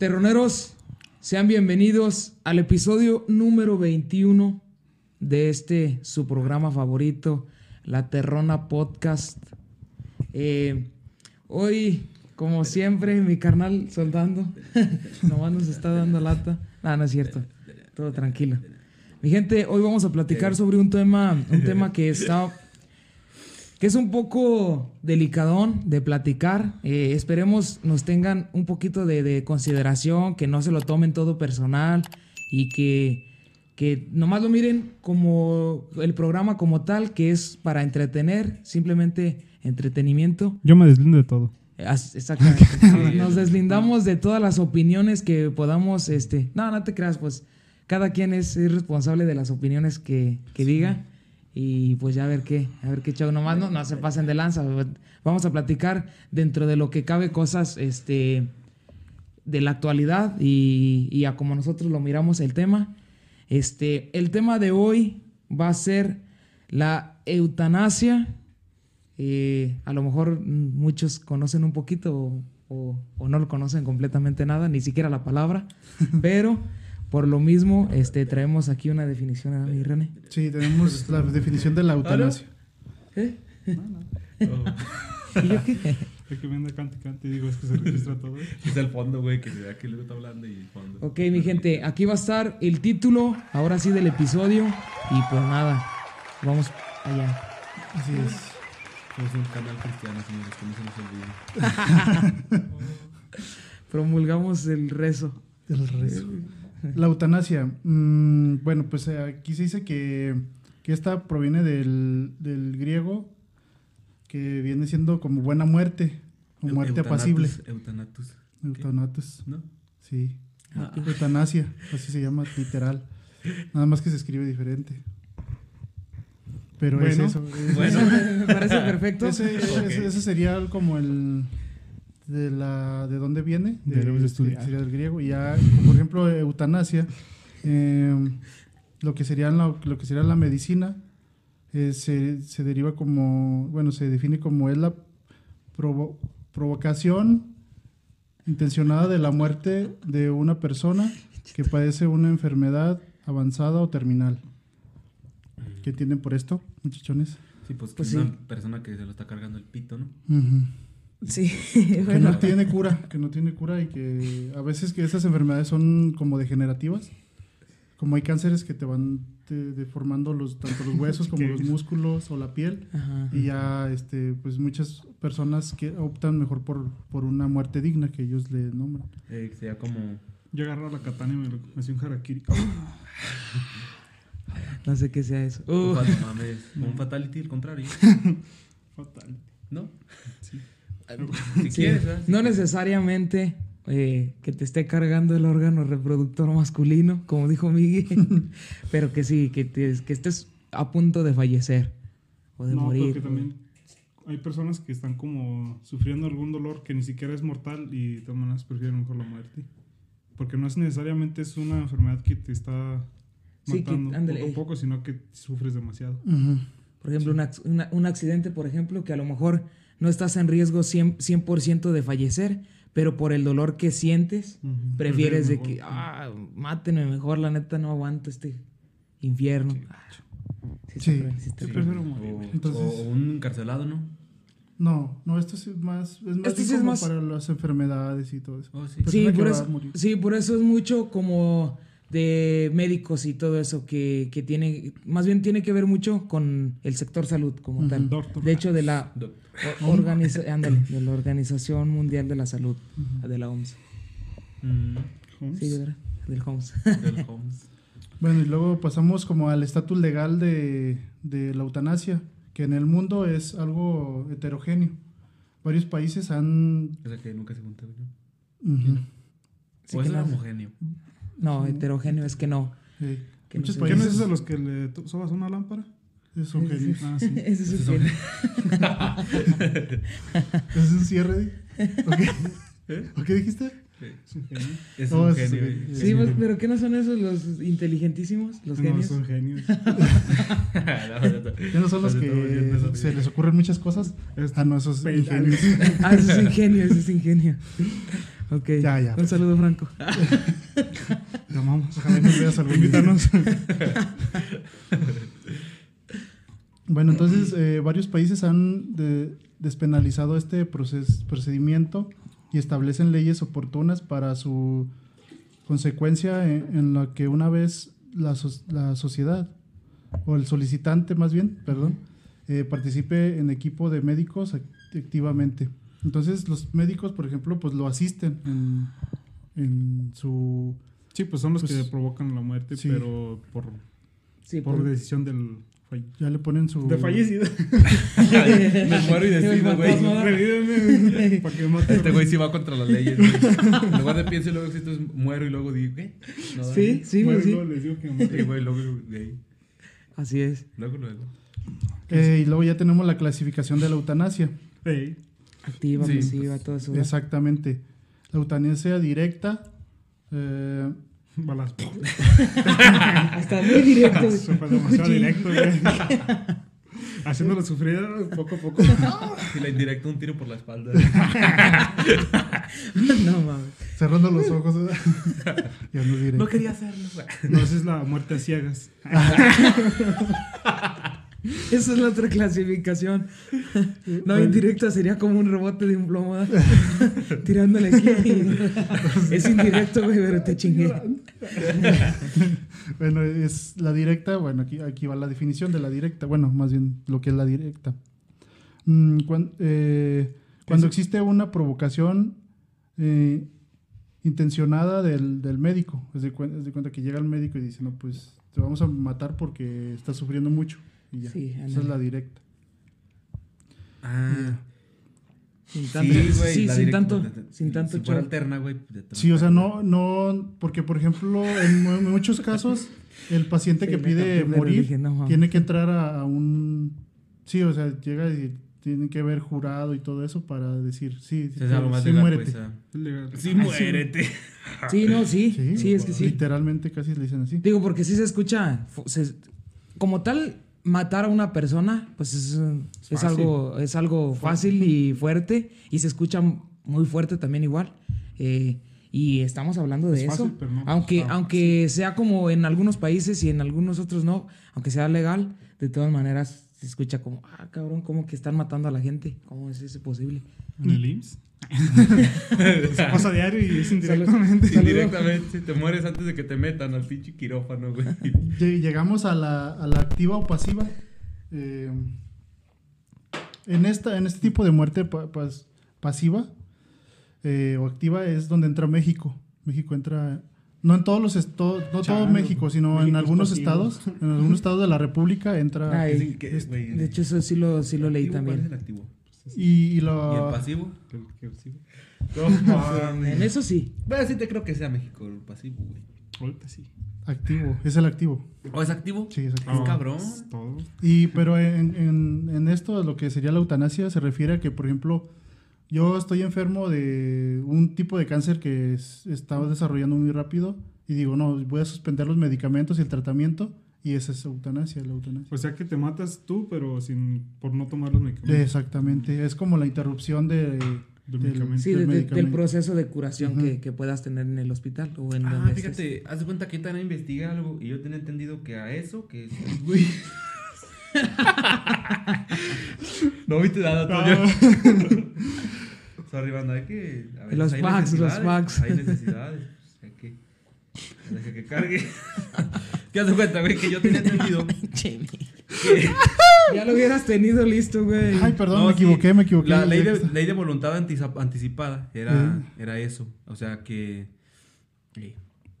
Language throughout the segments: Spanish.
Terroneros, sean bienvenidos al episodio número 21 de este su programa favorito, La Terrona Podcast. Eh, hoy, como siempre, mi carnal soldando, nomás nos está dando lata. No, no es cierto, todo tranquilo. Mi gente, hoy vamos a platicar sobre un tema, un tema que está que es un poco delicadón de platicar. Eh, esperemos nos tengan un poquito de, consideración, que no se lo tomen todo personal y que, que nomás lo miren como el programa como tal, que es para entretener, simplemente entretenimiento. Yo me deslindo de todo. Exactamente. Nos deslindamos de todas las opiniones que podamos, este, no, no te creas, pues cada quien es responsable de las opiniones que, que diga. Y pues ya a ver qué, a ver qué chavo nomás no, no se pasen de lanza. Vamos a platicar dentro de lo que cabe cosas este, de la actualidad y, a como nosotros lo miramos el tema. Este, el tema de hoy va a ser la eutanasia. Eh, a lo mejor muchos conocen un poquito o, o, no lo conocen completamente nada, ni siquiera la palabra, pero por lo mismo, este, traemos aquí una definición a mi René. Sí, tenemos la definición de la eutanasia. ¿Eh? ¿Y yo qué? Es que me cante, cante y digo, es que se registra todo. Es el fondo, güey, que se ve aquí lo está hablando y el fondo. Ok, mi gente, aquí va a estar el título, ahora sí, del episodio. Y pues nada, vamos allá. Así es. Somos un canal cristiano, señores, que no se nos olvide. Promulgamos el rezo. El rezo. La eutanasia. Mm, bueno, pues eh, aquí se dice que, que esta proviene del, del, griego, que viene siendo como buena muerte, o muerte apacible. Eutanatus. Eutanatus. ¿No? Sí. Ah. Eutanasia, así se llama literal. Nada más que se escribe diferente. Pero es eso. bueno, me parece perfecto. Ese, ese sería como el de la de dónde viene, de, sería del griego, y ya, por ejemplo, eutanasia, em, lo que sería la, lo que sería la medicina, eh, se, se, deriva como, bueno, se define como es la provocación intencionada de la muerte de una persona que padece una enfermedad avanzada o terminal. ¿Qué entienden por esto, muchachones? Sí, pues, pues una persona que se lo está cargando el pito, ¿no? Sí. Que no tiene cura, que no tiene cura y que a veces que esas enfermedades son como degenerativas. Como hay cánceres que te van deformando los, tanto los huesos como los músculos o la piel. Y ya este, pues muchas personas que optan mejor por, por una muerte digna que ellos le nombran. Eh, sea como... Yo agarro la katana y me lo hacía un harakiri. no sé qué sea eso. un fatality, al contrario. fatality. ¿No? Sí. No necesariamente eh, que te esté cargando el órgano reproductor masculino, como dijo Miguel, pero que sí, que, que estés a punto de fallecer o de morir. Porque también hay personas que están como sufriendo algún dolor que ni siquiera es mortal y de todas maneras prefieren mejor la muerte. Porque no es necesariamente es una enfermedad que te está matando poco a poco, sino que sufres demasiado. Por ejemplo, un accidente, por ejemplo, que a lo mejor no estás en riesgo 100%, de fallecer, pero por el dolor que sientes, prefieres de que, ah, mátenme mejor, la neta no aguanto este infierno. Sí, prefiero morir. O, un encarcelado, ¿no? No, no, esto es más, es más, es más... para las enfermedades y todo eso. Oh, sí, por eso, sí, por eso es mucho como de médicos y todo eso que, que, tiene, más bien tiene que ver mucho con el sector salud como tal. De hecho, de la, organiza, de la Organización Mundial de la Salud, de la OMS. Mm. Sí, del OMS. Del OMS. bueno, y luego pasamos como al estatus legal de, de la eutanasia, que en el mundo es algo heterogéneo. Varios países han... O sea que nunca se juntó, ¿O es homogéneo? No, heterogéneo es que no. Sí. Que Muchos no países es a los que le sobas una lámpara. Es un genio. Ah, sí. Ese es un cierre. ¿Ese es un cierre? ¿Eh? ¿O qué dijiste? Es un genio. Es un genio. Sí, pues, pero ¿qué no son esos los inteligentísimos? Los genios. No, son genios. ¿Qué no son los que se les ocurren muchas cosas? Ah, no, esos ingenios. ah, eso es ingenio, eso es ingenio. Ok. Ya, ya. Un saludo, Franco. Te amamos. Ojalá nos veas algún Invítanos. bueno, entonces eh, varios países han de- despenalizado este proces- procedimiento y establecen leyes oportunas para su consecuencia en, en la que una vez la, so- la sociedad o el solicitante más bien, perdón, eh, participe en equipo de médicos act- activamente. Entonces los médicos, por ejemplo, pues lo asisten en, en su Sí, pues son los Pues, que provocan la muerte, sí. pero por, Sí, por por- decisión del ya le ponen su de fallecido. Me muero y decido, güey. Revíveme para que me mate. Este güey sí va contra las leyes. En lugar de pienso y luego existo, es muero y luego digo, ¿qué? No, Sí, sí, Bueno, güey, sí. luego les digo que me mate. Sí, güey, luego, güey. Así es. Luego, luego. Eh, y luego ya tenemos la clasificación de la eutanasia. Ey, Activa, Sí, pasiva, todo eso. ¿verdad? Exactamente. La eutanasia directa. eh, balas. Hasta muy directo. demasiado directo, güey. Haciéndolo sufrir poco a poco. Y la indirecta un tiro por la espalda. no mames. cerrando los ojos. ya no diré. No quería hacerlo, güey. No, esa es la muerte a ciegas. Esa es la otra clasificación. No, indirecta sería como un rebote de un plomo. ¿verdad? Tirándole aquí. Es indirecto, güey, pero te chingué. Bueno, es la directa. Bueno, aquí, aquí va la definición de la directa. Bueno, más bien lo que es la directa. Mm, eh, cuando existe una provocación eh, intencionada del, del médico, es de, es de cuenta que llega el médico y dice, no, pues te vamos a matar porque estás sufriendo mucho. Y ya. Sí, Esa es la directa. Ah. Sin Sí, tanto, güey. sí, la sin tanto, sin tanto Si fuera alterna, güey. Sí, o sea, no, no, porque por ejemplo, en mu- muchos casos, el paciente Sí, que pide morir dije, no, mames. tiene que entrar a, a un. Sí, o sea, llega y tiene que haber jurado y todo eso para decir, sí, sí, Es algo más sí, legal, muérete. pues, ah. Sí, muérete. Sí, no, sí, Sí, sí, es que sí. Literalmente casi le dicen así. Digo, porque sí se escucha, se- como tal, matar a una persona, pues es, eh, es algo, es algo fácil y fuerte, y se escucha muy fuerte también igual. Eh, y estamos hablando de Es eso. fácil, pero no aunque, aunque sea como en algunos países y en algunos otros no, aunque sea legal, de todas maneras se escucha como, ah, cabrón, como que están matando a la gente. ¿Cómo es eso posible? ¿En el IMSS? Se pasa diario y es indirectamente. Indirectamente, te mueres antes de que te metan al pinche quirófano, güey. Lle- Llegamos a la, a la activa o pasiva. Eh, en, esta, en este tipo de muerte pa- pas- pasiva eh, o activa es donde entra México. México entra, no en todos los estados, no todo México, sino México en es algunos estados, en algunos estados de la República entra Ay, que, güey, De hecho, eso sí lo, sí lo ¿el leí activo cuál es el también. y, y ¿Y el lo pasivo? No En eso sí. Bueno, sí te creo que sea México el pasivo, güey. Ahorita sí. activo, es el activo. ¿O es activo? Sí, es activo. Es cabrón. es Todo. Y pero en, en, en esto, lo que sería la eutanasia, se refiere a que, por ejemplo, yo estoy enfermo de un tipo de cáncer que es- estaba desarrollando muy rápido y digo, no, voy a suspender los medicamentos y el tratamiento y esa es eutanasia, la eutanasia. O sea que te matas tú, pero sin por no tomar los medicamentos. Exactamente, es como la interrupción de, Del del- medicamento. Sí, del de- de- del medicamento. proceso de curación que, que puedas tener en el hospital o en Ah, donde estés. fíjate, haz de cuenta que también investigué algo y yo tenía entendido que a eso, que es. No viste nada, Toño. Sorry, banda, hay que. A veces Los hay packs, los packs. Hay necesidades. pues, hay que. Deja que cargue. ¿Qué de cuenta, güey? Que yo tenía entendido. que- Ya lo hubieras tenido listo, güey. Ay, perdón, No, me sí, equivoqué, me equivoqué. La ley de, está. ley de voluntad anticipada era, era eso. O sea que. Sí,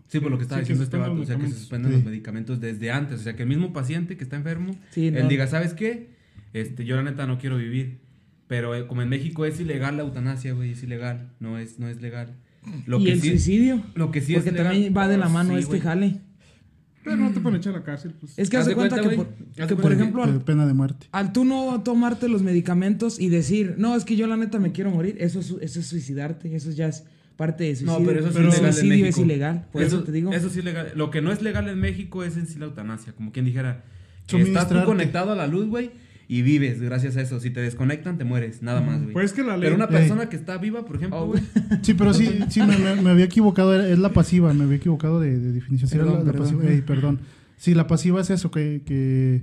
sí por lo que estaba Sí, que diciendo este vato. O sea, que se Sí. los medicamentos desde antes. O sea, que el mismo paciente que está enfermo, Sí, él no. diga, ¿sabes qué? Este, yo la neta no quiero vivir. Pero eh, como en México es ilegal la eutanasia, güey, es ilegal. No es, no es legal. Lo y que el sí, suicidio. Lo que sí porque es legal. también va de la Oh, mano sí, este jale. Pero no te pueden echar a la cárcel, pues. Es que Haz haz de de cuenta, cuenta, que, por, que, ejemplo, De al, pena de muerte. al tú no tomarte los medicamentos y decir, no, es que yo la neta me quiero morir, eso es, eso es suicidarte, eso ya es parte de suicidio. No, pero eso Pero- es en suicidio es ilegal, por eso, te digo. Eso sí es legal. Lo que no es legal en México es en sí la eutanasia. Como quien dijera, que estás tú conectado a la luz, güey, y vives gracias a eso. Si te desconectan, te mueres, nada más, güey. Pues que la ley. Pero una persona que está viva, por ejemplo, Oh, güey. Sí, pero sí, sí me, me- me había equivocado. Es la pasiva, me había equivocado de, de definición. Sí, era Perdón, la, la perdón. pasiva. Ey, perdón. Sí, la pasiva es eso, que, que,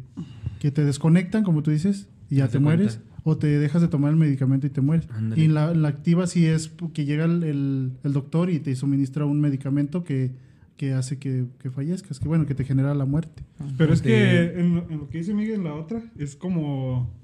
que te desconectan, como tú dices, y ya te mueres. cuenta. O te dejas de tomar el medicamento y te mueres. Y la, la activa sí es que llega el, el- el doctor y te suministra un medicamento que, que hace que, que fallezcas, que bueno, que te genera la muerte. Pero es que en lo, en lo que dice Miguel, la otra, es como.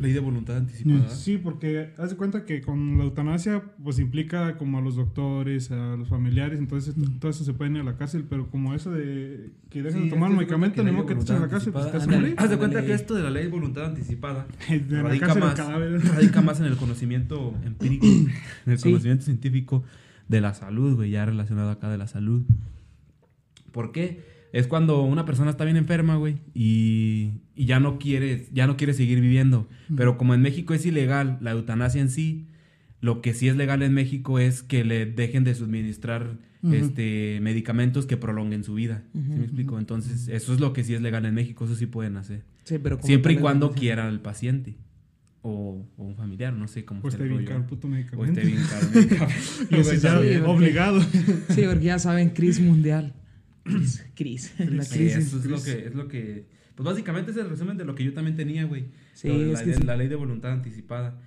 Ley de voluntad anticipada. Sí, porque haz de cuenta que con la eutanasia, pues implica como a los doctores, a los familiares, entonces todo eso se puede ir a la cárcel, pero como eso de que dejan Sí, de tomar medicamento, ni ley modo de que te echen a la cárcel, pues estás libre. Haz de cuenta que esto de la ley de voluntad anticipada De radica más, radica más en el conocimiento empírico, en el Sí. conocimiento científico de la salud, güey, ya relacionado acá de la salud. ¿Por qué? Es cuando una persona está bien enferma, güey, y, y ya no quiere, ya no quiere seguir viviendo. Pero como en México es ilegal la eutanasia en sí, lo que sí es legal en México es que le dejen de suministrar este medicamentos que prolonguen su vida. ¿Sí me explico? Entonces, eso es lo que sí es legal en México, eso sí pueden hacer. Sí, pero como Siempre y cuando quiera el paciente. O, o un familiar, no sé cómo Pues esté bien caro el puto O medicamento. esté bien caro el medicamento. Sí, obligado. Sí, porque ya saben, crisis mundial. Cris, Cris, la Sí, crisis. eso es lo que, es lo que. Pues básicamente es el resumen de lo que yo también tenía, güey. Sí, de es la, que sí. la ley de voluntad anticipada.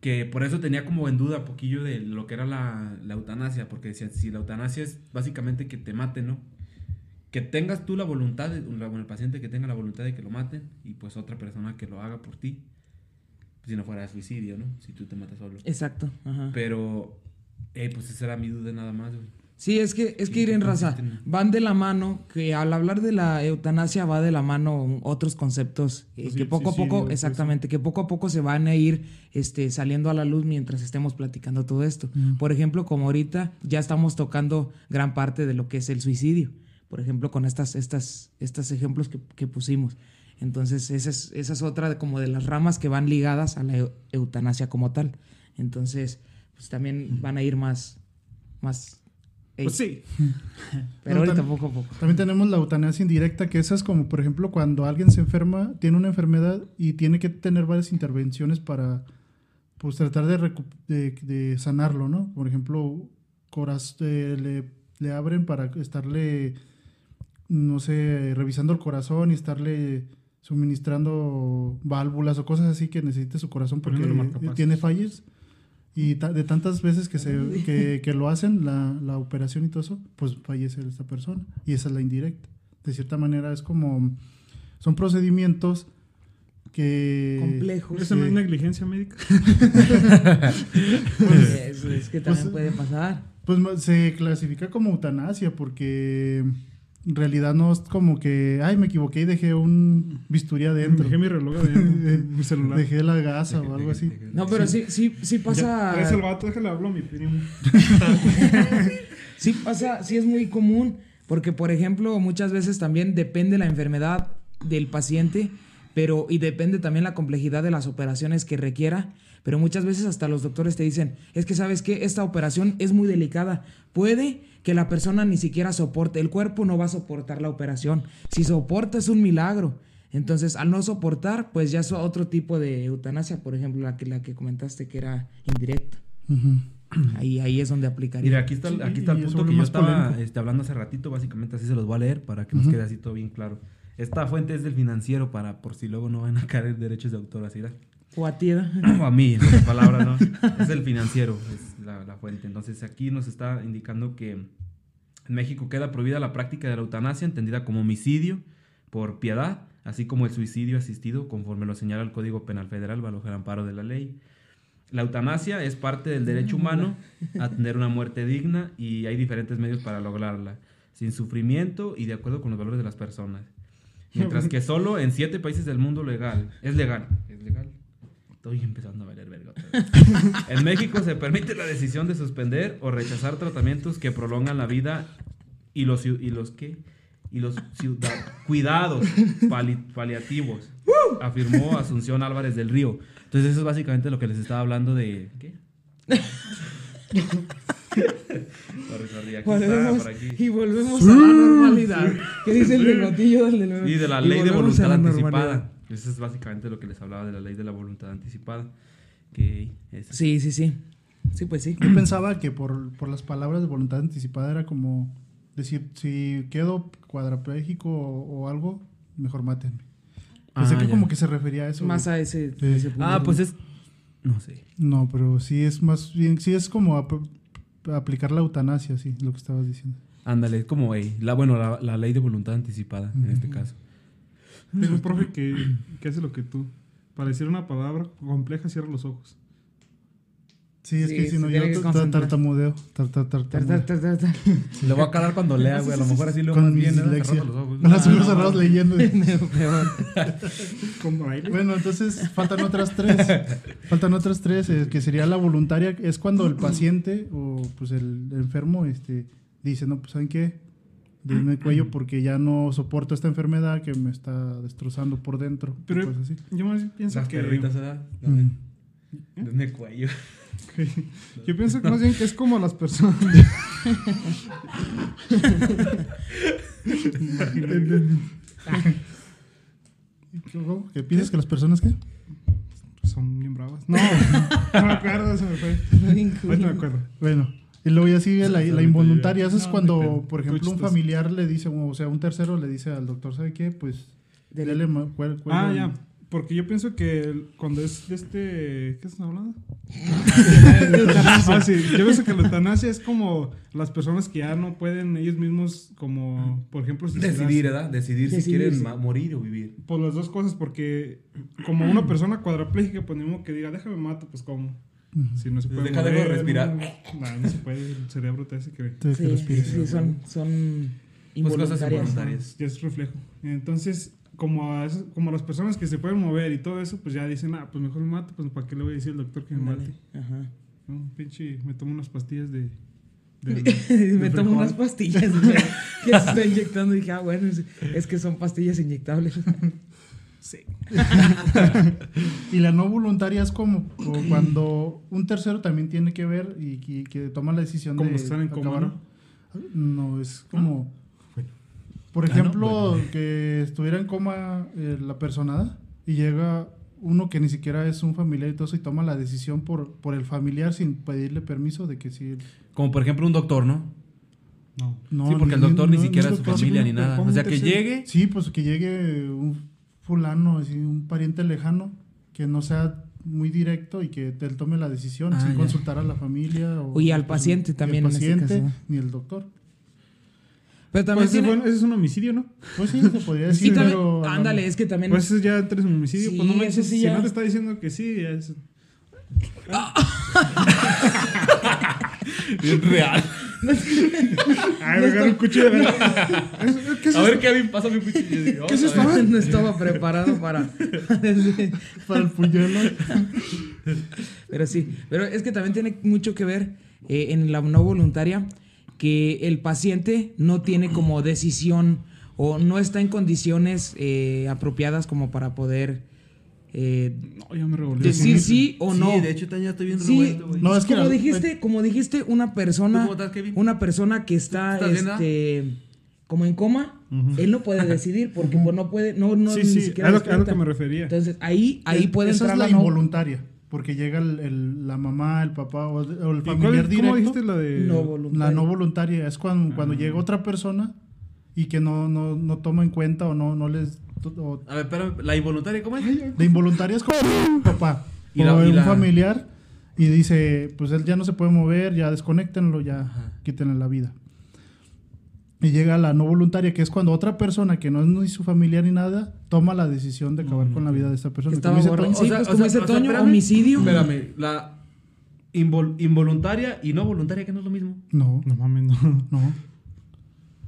Que por eso tenía como en duda poquillo de lo que era la, la eutanasia. Porque decía, si la eutanasia es básicamente que te maten, ¿no? Que tengas tú la voluntad, de, la- bueno, el paciente que tenga la voluntad de que lo maten y pues otra persona que lo haga por ti. Si no fuera suicidio, ¿no? Si tú te matas solo. Exacto. Ajá. Pero, eh, pues esa era mi duda nada más, güey. Sí, es que, es que ¿Y ir en raza, van de la mano, que al hablar de la eutanasia va de la mano otros conceptos, eh, Pues que sí, poco a poco, exactamente, que poco a poco se van a ir este, saliendo a la luz mientras estemos platicando todo esto. Por ejemplo, como ahorita ya estamos tocando gran parte de lo que es el suicidio, por ejemplo, con estas, estas, estos ejemplos que, que pusimos. Entonces, esa es, esa es otra de, como de las ramas que van ligadas a la eu- eutanasia como tal. Entonces, pues también van a ir más, más Ey, Pues sí. Pero No, ahorita tam- poco a poco. También tenemos la eutanasia indirecta, que esa es como, por ejemplo, cuando alguien se enferma, tiene una enfermedad y tiene que tener varias intervenciones para pues, tratar de, recu- de, de sanarlo, ¿no? Por ejemplo, coraz- eh, le, le abren para estarle, no sé, revisando el corazón y estarle suministrando válvulas o cosas así que necesite su corazón porque tiene fallas. Y ta- de tantas veces que, se, que, que lo hacen, la, la operación y todo eso, pues fallece esta persona. Y esa es la indirecta. De cierta manera es como, son procedimientos que... Complejos. ¿Eso no es negligencia médica? Eso es que también pues, puede pasar. Pues se clasifica como eutanasia porque en realidad no es como que, ay, me equivoqué y dejé un bisturí adentro. Dejé mi reloj adentro, mi celular. Dejé la gasa o algo así. No, pero sí, sí, sí Ya, pasa. traes el vato, déjale hablo a mi primo. Sí pasa, sí es muy común, porque por ejemplo, muchas veces también depende la enfermedad del paciente, pero y depende también la complejidad de las operaciones que requiera, pero muchas veces hasta los doctores te dicen, es que sabes que esta operación es muy delicada, puede que la persona ni siquiera soporte, el cuerpo no va a soportar la operación, si soporta es un milagro. Entonces, al no soportar, pues ya es otro tipo de eutanasia, por ejemplo, la que, la que comentaste que era indirecta. Ahí, ahí es donde aplicaría. Mira, aquí está, Sí, aquí está el punto que yo estaba este, hablando hace ratito, básicamente así se los voy a leer para que nos quede así todo bien claro. Esta fuente es del financiero para por si luego no van a caer derechos de autor, así. O a ti, ¿verdad? o a mí, en otras palabras, ¿no? Es el financiero, es la, la fuente. Entonces aquí nos está indicando que en México queda prohibida la práctica de la eutanasia, entendida como homicidio por piedad, así como el suicidio asistido, conforme lo señala el Código Penal Federal bajo el amparo de la ley. La eutanasia es parte del derecho humano a tener una muerte digna y hay diferentes medios para lograrla, sin sufrimiento y de acuerdo con los valores de las personas. Mientras que solo en siete países del mundo legal, es legal, es legal. Estoy empezando a valer verga. en México se permite la decisión de suspender o rechazar tratamientos que prolongan la vida y los y los qué y los ciudad- cuidados pali- paliativos, afirmó Asunción Álvarez del Río. Entonces eso es básicamente lo que les estaba hablando de ¿qué? Sorry, sorry, aquí está, Volvemos- por aquí. y volvemos a la normalidad. ¿Qué dice el bigotillo del Y de la ley de voluntad la anticipada. normalidad. Eso es básicamente lo que les hablaba de la ley de la voluntad anticipada. Que es Sí, sí, sí. Sí, pues sí. Yo pensaba que por, por las palabras de voluntad anticipada era como decir, si quedo cuadrapléjico o, o algo, mejor mátenme. Pensé Ah, que ya. como que se refería a eso. Más güey. a ese, Sí. ese punto. Ah, pues es. No sé. No, pero sí es más bien, sí es como ap- aplicar la eutanasia, sí, lo que estabas diciendo. Ándale, es como la, bueno, la, la ley de voluntad anticipada en este caso. Tengo un profe que, que hace lo que tú. Para decir una palabra compleja, cierra los ojos. Sí, es Sí, que si no, yo tartamudeo. tar- tar- Tar, tartamudeo. tar, tar, tar, tar. Le voy a calar cuando lea, güey. A lo mejor así lo Con más mi dislexia. Los ojos. Con los Ah, ojos cerrados leyendo. Bueno, entonces faltan otras tres. Faltan otras tres, eh, que sería la voluntaria. Es cuando el paciente o pues el enfermo este, dice, no, pues ¿saben qué? Denme el cuello porque ya no soporto esta enfermedad que me está destrozando por dentro. Pero- Pero así. Yo más bien pienso Las que. perritas, ¿verdad? Mm. Denme cuello. Yo pienso que más bien que es como las personas. ¿Qué piensas que las personas qué? Son bien bravas. No, no me acuerdo, se me fue. Ahorita me acuerdo. Bueno, y luego ya sigue la, la involuntaria. Eso es No, cuando, por ejemplo, un familiar le dice, o sea, un tercero le dice al doctor, ¿sabe qué? Pues, Dele. Ah, ya. Porque yo pienso que cuando es de este. ¿Qué están hablando? ah, sí. Yo pienso que la eutanasia es como las personas que ya no pueden ellos mismos, como, por ejemplo, suicidarse. Decidir, ¿verdad? Decidir si quieren sí. morir o vivir. Por las dos cosas, porque como una persona cuadraplégica, pues ni modo que diga, déjame mato, pues cómo. Si no se puede. Deja de respirar. No, no, no se puede, el cerebro te hace que. Te- que Sí, respires. sí, son, son Pues cosas involuntarias. involuntarias. Ya es reflejo. Entonces, como a, esas- como a las personas que se pueden mover y todo eso, pues ya dicen, ah, pues mejor me mato, pues para qué le voy a decir al doctor que me mate. Ajá. No, pinche, me tomo unas pastillas de. de- me tomo unas pastillas que se está inyectando y dije, ah, bueno, es, es que son pastillas inyectables. Sí. Y la no voluntaria es como cuando un tercero también tiene que ver y, que- que toma la decisión Como de los que están en coma. No, es como... Bueno. Por Ah, no, ejemplo, bueno. que estuviera en coma eh, la personada y llega uno que ni siquiera es un familiar y todo eso y toma la decisión por, por el familiar sin pedirle permiso de que sí... Como por ejemplo un doctor, ¿no? No. No, sí, porque el ni- doctor ni no- siquiera no es su doctor. familia sí, ni nada. ¿cómo O sea, que llegue. Sí, pues que llegue un fulano, así, un pariente lejano, que no sea muy directo y que él tome la decisión Ah, sin ya. consultar a la familia. O, Y al paciente ni también en este caso. ni el doctor. Pero también Pues ese, tiene- bueno, ese es un homicidio, ¿no? Pues sí, se podría decir, también- pero... ándale, es que también Pues ese ya entres en homicidio. Sí, pues no ese manches, sí si ya. no te está diciendo que sí, ya es. Es real. Ay, me un cuchillo de. ¿Qué es A ver, Kevin, pásame un cuchillo. ¿Qué es esto? No estaba preparado para... para el puñuelo. Pero sí, pero es que también tiene mucho que ver eh, en la no voluntaria que el paciente no tiene como decisión o no está en condiciones eh, apropiadas como para poder eh, No, ya me revolvió. decir sí o no. Sí, de hecho, ya estoy bien Sí, revuelto, güey. No, es que como la- dijiste, como dijiste, una persona, ¿Tú cómo estás, Kevin? una persona que está, ¿Estás bien, este, como en coma, él no puede decidir porque pues, no puede, no, no Sí, ni sí, siquiera a lo, que- a lo que me refería. Entonces ahí, ahí Es- puede esa entrar es la la no- involuntaria, porque llega el, el- la mamá, el papá o, o el ¿Y cuál- familiar ¿Cómo directo. dijiste la de.? no voluntaria. La no voluntaria es cuando, cuando Ah. llega otra persona y que no, no, no toma en cuenta o no, no les... o- A ver, espérame, ¿la involuntaria cómo es? de involuntaria es como papá Y o la- y un la- familiar y dice, pues él ya no se puede mover, ya desconéctenlo, ya Ajá. quítenle la vida. Y llega la no voluntaria, que es cuando otra persona que no es ni su familiar ni nada, toma la decisión de acabar con la vida de esta persona. Estaba Como dice. Toño, Sí, pues, como dice Toño, homicidio. Espérame, la invol- involuntaria y no voluntaria, que no es lo mismo. No, No mames, no. no.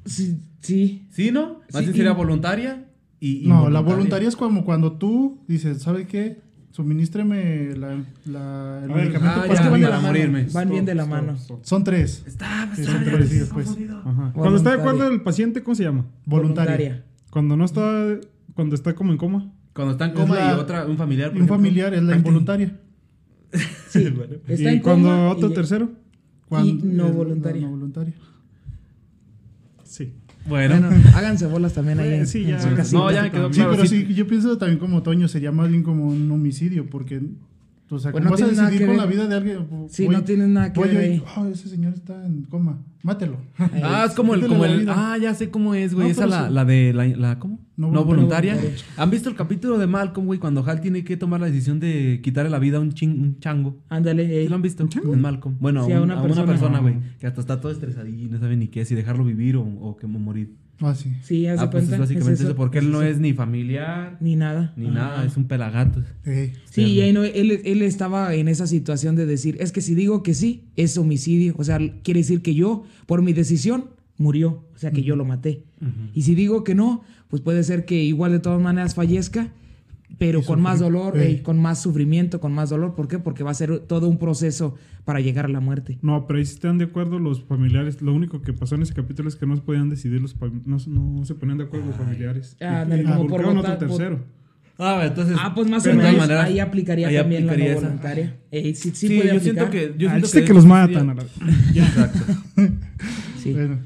Sí, sí. ¿Sí, no? Más Sí, sería voluntaria y No, la voluntaria es como cuando tú dices, ¿sabe qué? Suministreme la, la- el medicamento ah, para Es ya, que van de para la mano. morirme. Van bien de la Stop, mano. stop. Son tres. Está, Sí, está, son está pues. Cuando está de acuerdo el paciente, ¿cómo se llama? Voluntaria. Cuando no está. Cuando está como en coma. Cuando está en Es coma la- y otra, un familiar. Y por un ejemplo. familiar es la Ay, involuntaria. Sí. Bueno. Está y en cuando coma otro y- tercero. Cuando- no voluntaria. No voluntaria. Bueno. Bueno, háganse bolas también ahí en, Sí, en ya. su casita. No, ya me quedó Sí, claro. pero sí. sí, yo pienso también como Toño, sería más bien como un homicidio, porque, o sea, Pues ¿cómo no vas a decidir con la vida de alguien? Sí, Voy- no tienes nada que voy ver ahí. "Oh, ese señor está en coma, mátelo. Ah, es como el, como el. Ah, ya sé cómo es, güey. No, Esa la, sí. la de la, la ¿cómo? No No, voluntaria. voluntaria. ¿Han visto el capítulo de Malcolm, güey? Cuando Hal tiene que tomar la decisión de quitarle la vida a un, chin- un chango. Ándale. ¿Sí lo han visto? En Malcolm. Bueno, Sí, a, un- una a una persona. persona, güey. Que hasta está todo estresadillo y no sabe ni qué, si dejarlo vivir o, o que morir. Ah, sí. Sí, haz de Ah, pues cuenta. es básicamente es eso, eso, porque es él no eso. es ni familiar Ni nada. ni Ajá. nada, es un pelagato. Ey. Sí, y ahí no, él, él estaba en esa situación de decir, es que si digo que sí, es homicidio. O sea, quiere decir que yo, por mi decisión, murió. O sea, que yo lo maté. Y si digo que no, pues puede ser que igual de todas maneras fallezca, pero Y con más dolor, eh, con más sufrimiento, con más dolor. ¿Por qué? Porque va a ser todo un proceso para llegar a la muerte. No, pero ahí están de acuerdo los familiares. Lo único que pasó en ese capítulo es que no se podían decidir los no, no se ponían de acuerdo los familiares. Ah, Y- como por involucraron votar- otro por- tercero. Ah, entonces. Ah, pues más o menos ahí aplicaría ahí también la no voluntaria. Eh, sí, sí, Sí, puede yo siento aplicar. que. Yo Ah, siento chiste que, que los matan. a la-. Exacto. Sí. Bueno,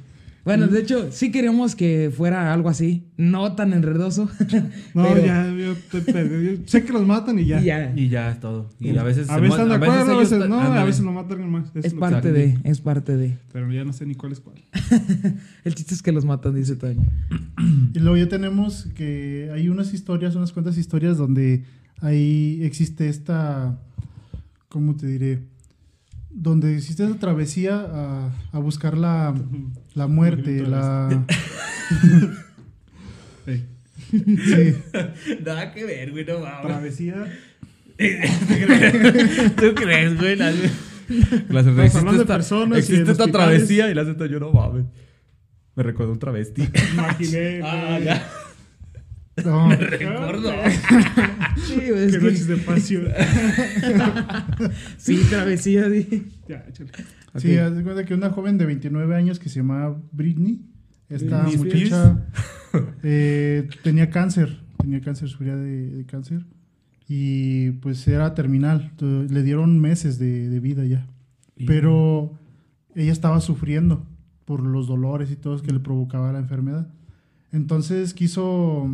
Bueno, de hecho, sí queríamos que fuera algo así, no tan enredoso. No, pero- ya, yo, estoy perdido. Yo sé que los matan y ya. y ya. Y ya es todo. Y a veces. A veces de acuerdo, a veces no, a veces lo matan más. Eso Es parte de, es parte de. Pero ya no sé ni cuál es cuál. El chiste es que los matan, dice Toño. y luego ya tenemos que hay unas historias, unas cuantas historias donde ahí existe esta, ¿cómo te diré? Donde existe esa travesía a, a buscar la, la muerte, la... Sí, Nada que ver, güey, no mames. Travesía. ¿Tú crees, güey? La- Clase, Estamos hablando de esta, personas existe esta travesía y la acepto yo, no mames. Me recuerdo un travesti. Imaginé. ah, ya. no, Recuerdo. Sí, es Qué que- noches de pasión. sí, travesía, sí. ya, échale. sí, Ok. haz de cuenta que una joven de 29 años que se llamaba Britney, esta Britney muchacha eh, tenía cáncer, tenía cáncer, sufría de, de cáncer y pues era terminal, le dieron meses de, de vida ya, pero ella estaba sufriendo por los dolores y todo que le provocaba la enfermedad. Entonces quiso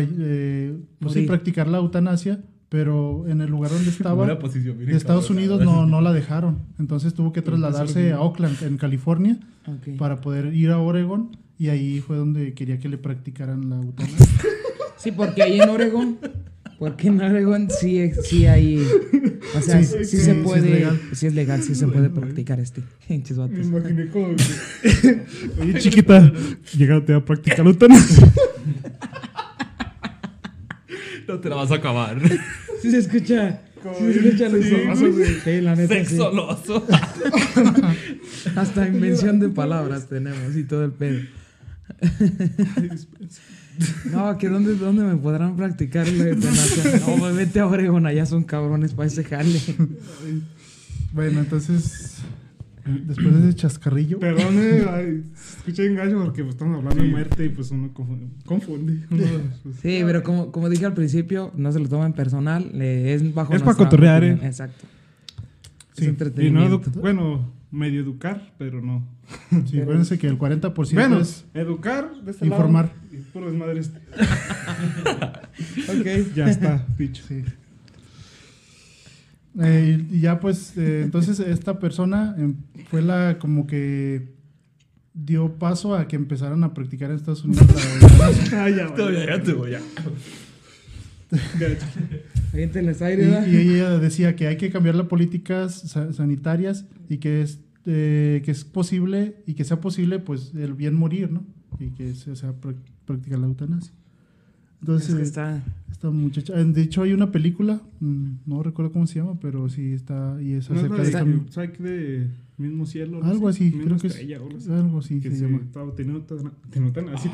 eh, pues sí, practicar la eutanasia, pero en el lugar donde estaba posición, miren, de Estados cabrón. Unidos no, no la dejaron. Entonces tuvo que trasladarse a Oakland, en California, Ok. para poder ir a Oregon. Y ahí fue donde quería que le practicaran la eutanasia. Sí, porque ahí en Oregón, porque en Oregón sí, sí hay, o sea, Sí, sí, sí, se sí es puede, legal. sí es legal, sí se puede practicar este. Me imaginé como que. Oye, chiquita, llegate a practicar la eutanasia. No te la vas a acabar. Sí se escucha, sí se escucha los Sí, osos, güey. Sí, la neta sí. Sexoloso. Hasta invención de palabras tenemos y todo el pedo. No, que dónde, dónde me podrán practicar la eutanasia. No, vete a Oregón, allá son cabrones para ese jale. bueno, entonces, después de ese chascarrillo, Perdón, eh, escucha engaño porque pues, estamos hablando de muerte y pues uno confunde. confunde. Uno, pues, Sí, pero como, como dije al principio, no se lo tomen personal, le- es bajo Es pa' nuestra cotorrear, eh. Exacto. Sí, Es y no bueno, medio educar, pero no. sí, acuérdense que el 40% Bueno, es educar de este informar. lado. Y puro desmadre este. Ok. Ya está, dicho. Sí. Eh, y ya pues, eh, entonces esta persona em, fue la como que dio paso a que empezaran a practicar en Estados Unidos la eutanasia. Ah, ya, vale. Todavía ya tuvo, ya. Ya, échale. Aviéntenles Y, aire, ¿verdad? y ella decía que hay que cambiar las políticas sa- sanitarias y que es, eh, que es posible y que sea posible pues el bien morir, ¿no? Y que se sea prac- practicar la eutanasia. Entonces, Es que está... esta muchacha, eh, de hecho hay una película, mm, no recuerdo cómo se llama, pero sí está y es ¿No es acerca de de esta- Psych de Mismo Cielo? algo así, creo que es algo así. algo así que se se llama. estaba teniendo tan, teniendo tan así,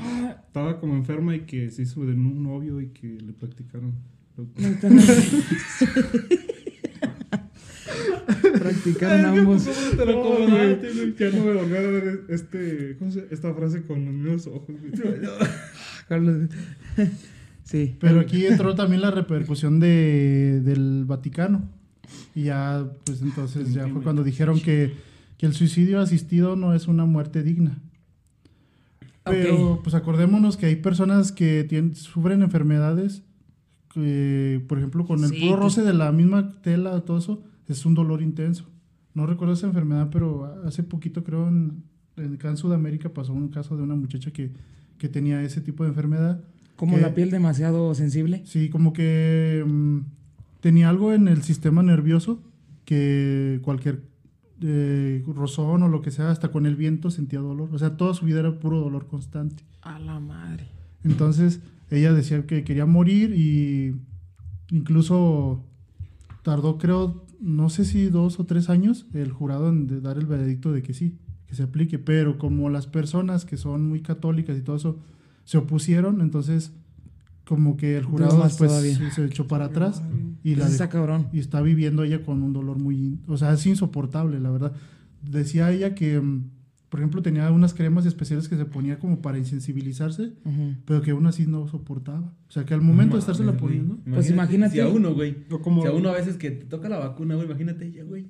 estaba como enferma y que se hizo de un novio y que le practicaron. Practicaron ambos. ¿Cómo te lo güey? Ya no me volví a ver este, ¿cómo se, esta frase con los mismos ojos. Carlos. Sí. Pero aquí entró también la repercusión de, del Vaticano. Y ya, pues entonces ya fue cuando dijeron que, que el suicidio asistido no es una muerte digna. Pero pues acordémonos que hay personas que tienen, sufren enfermedades, que, por ejemplo, con el Sí, puro roce de la misma tela, todo eso, es un dolor intenso. No recuerdo esa enfermedad, pero hace poquito creo en, en acá en Sudamérica pasó un caso de una muchacha que, que tenía ese tipo de enfermedad. Como que- la piel demasiado sensible. Sí, como que mm, tenía algo en el sistema nervioso que cualquier eh, rozón o lo que sea, hasta con el viento sentía dolor. O sea, toda su vida era puro dolor constante. A la madre. Entonces, ella decía que quería morir y incluso tardó, creo, no sé si dos o tres años el jurado en de dar el veredicto de que sí, que se aplique. Pero como las personas que son muy católicas y todo eso se opusieron, entonces como que el jurado más después todavía. se, echó para atrás y la está cabrón. y está viviendo ella con un dolor muy, o sea, es insoportable, la verdad. Decía ella que, mm, por ejemplo, tenía unas cremas especiales que se ponía como para insensibilizarse, pero que aún así no soportaba. O sea, que al momento de Mames, güey. poniendo, Pues imagínate. Si a uno, güey. Como- Si a uno a veces que te toca la vacuna, güey, imagínate ella, güey.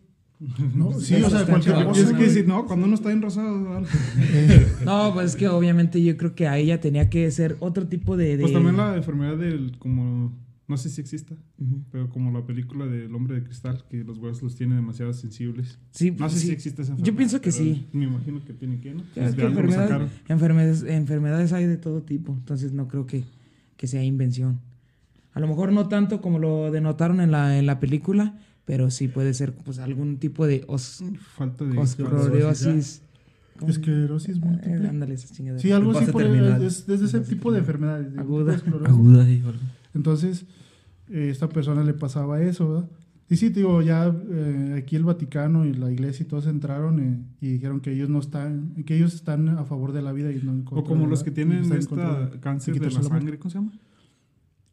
No, sí, o sea, cualquier cosa. Es que no, cuando uno está enrosado, algo. No, pues es que obviamente yo creo que a ella tenía que ser otro tipo de. de- Pues también la enfermedad del, como, no sé si exista, pero como la película del hombre de cristal, que los huesos los tiene demasiado sensibles. Sí, No sé sí. si existe esa Yo enfermedad. pienso que sí. Me imagino que tiene que, ¿no? Es que enfermedades, enfermedades hay de todo tipo, entonces no creo que, que sea invención. A lo mejor no tanto como lo denotaron en la, en la película, pero sí puede ser pues algún tipo de os, Falta de... Esclerosis Eh, múltiple. ándale, esas chingaderas. Sí, algo así por terminal. es, es de ese tipo de enfermedades. de Aguda. Aguda. Entonces, eh, esta persona le pasaba eso, ¿verdad? Y sí, te digo, ya eh, aquí el Vaticano y la iglesia y todos entraron eh, y dijeron que ellos no están, que ellos están a favor de la vida y no en contra O como de los que tienen esta cáncer de la muerte. sangre, ¿cómo se llama?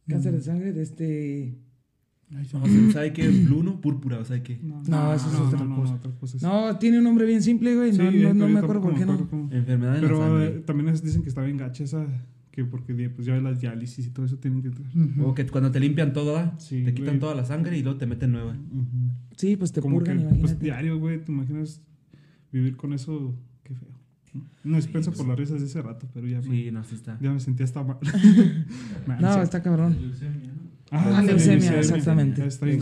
Cáncer de sangre de este... ¿Sabe qué? Blue, ¿no? Púrpura, ¿sabe qué? No, eso es otra no, no, cosa. otra cosa es- No, tiene un nombre bien simple, güey. Sí, no, no, me acuerdo por qué no. Enfermedad de la Pero sangre. eh, también es- dicen que está bien gacha esa, que porque pues ya ves las diálisis y todo eso tienen que entrar. Ujú. O que cuando te limpian todo, ¿verdad? Sí, te quitan güey. toda la sangre y luego te meten nueva. Sí, pues te Como purgan, que, imagínate. pues diario, güey, te imaginas vivir con eso, qué feo. No es pensa por las risas de ese rato, pero ya, Sí, me, no, sí está. ya me sentía hasta mal. No, sí. está cabrón. Ah, la leucemia, exactamente. Está bien.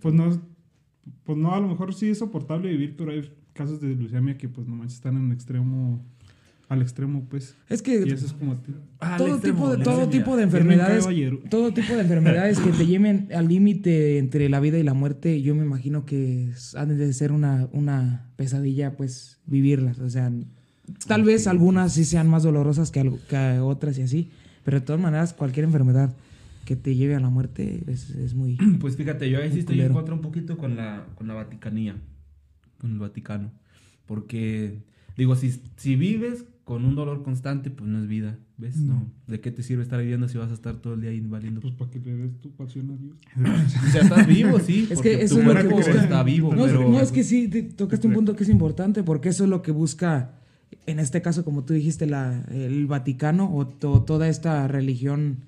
Pues no, pues no, a lo mejor sí es soportable vivir, pero hay casos de leucemia que pues nomás están en extremo, al extremo, pues. Es Y que eso es como... Ah, todo extremo, tipo, de, todo leucemia. tipo de enfermedades todo tipo de enfermedades que te lleven al límite entre la vida y la muerte, yo me imagino que han de ser una, una pesadilla, pues, vivirlas. O sea, tal vez algunas sí sean más dolorosas que, algo- que otras y así, pero de todas maneras, cualquier enfermedad que te lleve a la muerte es, es muy... Pues fíjate, yo ahí sí estoy en contra un poquito con la, con la Vaticanía, con el Vaticano. Porque, digo, si, si vives con un dolor constante, pues no es vida, ¿ves? No. ¿De qué te sirve estar viviendo si vas a estar todo el día ahí valiendo? Pues para que le des tu pasión a Dios. O sea, estás vivo, sí. Es porque que eso tu es lo que cuerpo busca. está vivo, No, pero... no, es que sí, te tocaste un punto que es importante, porque eso es lo que busca, en este caso, como tú dijiste, la, el Vaticano o to- toda esta religión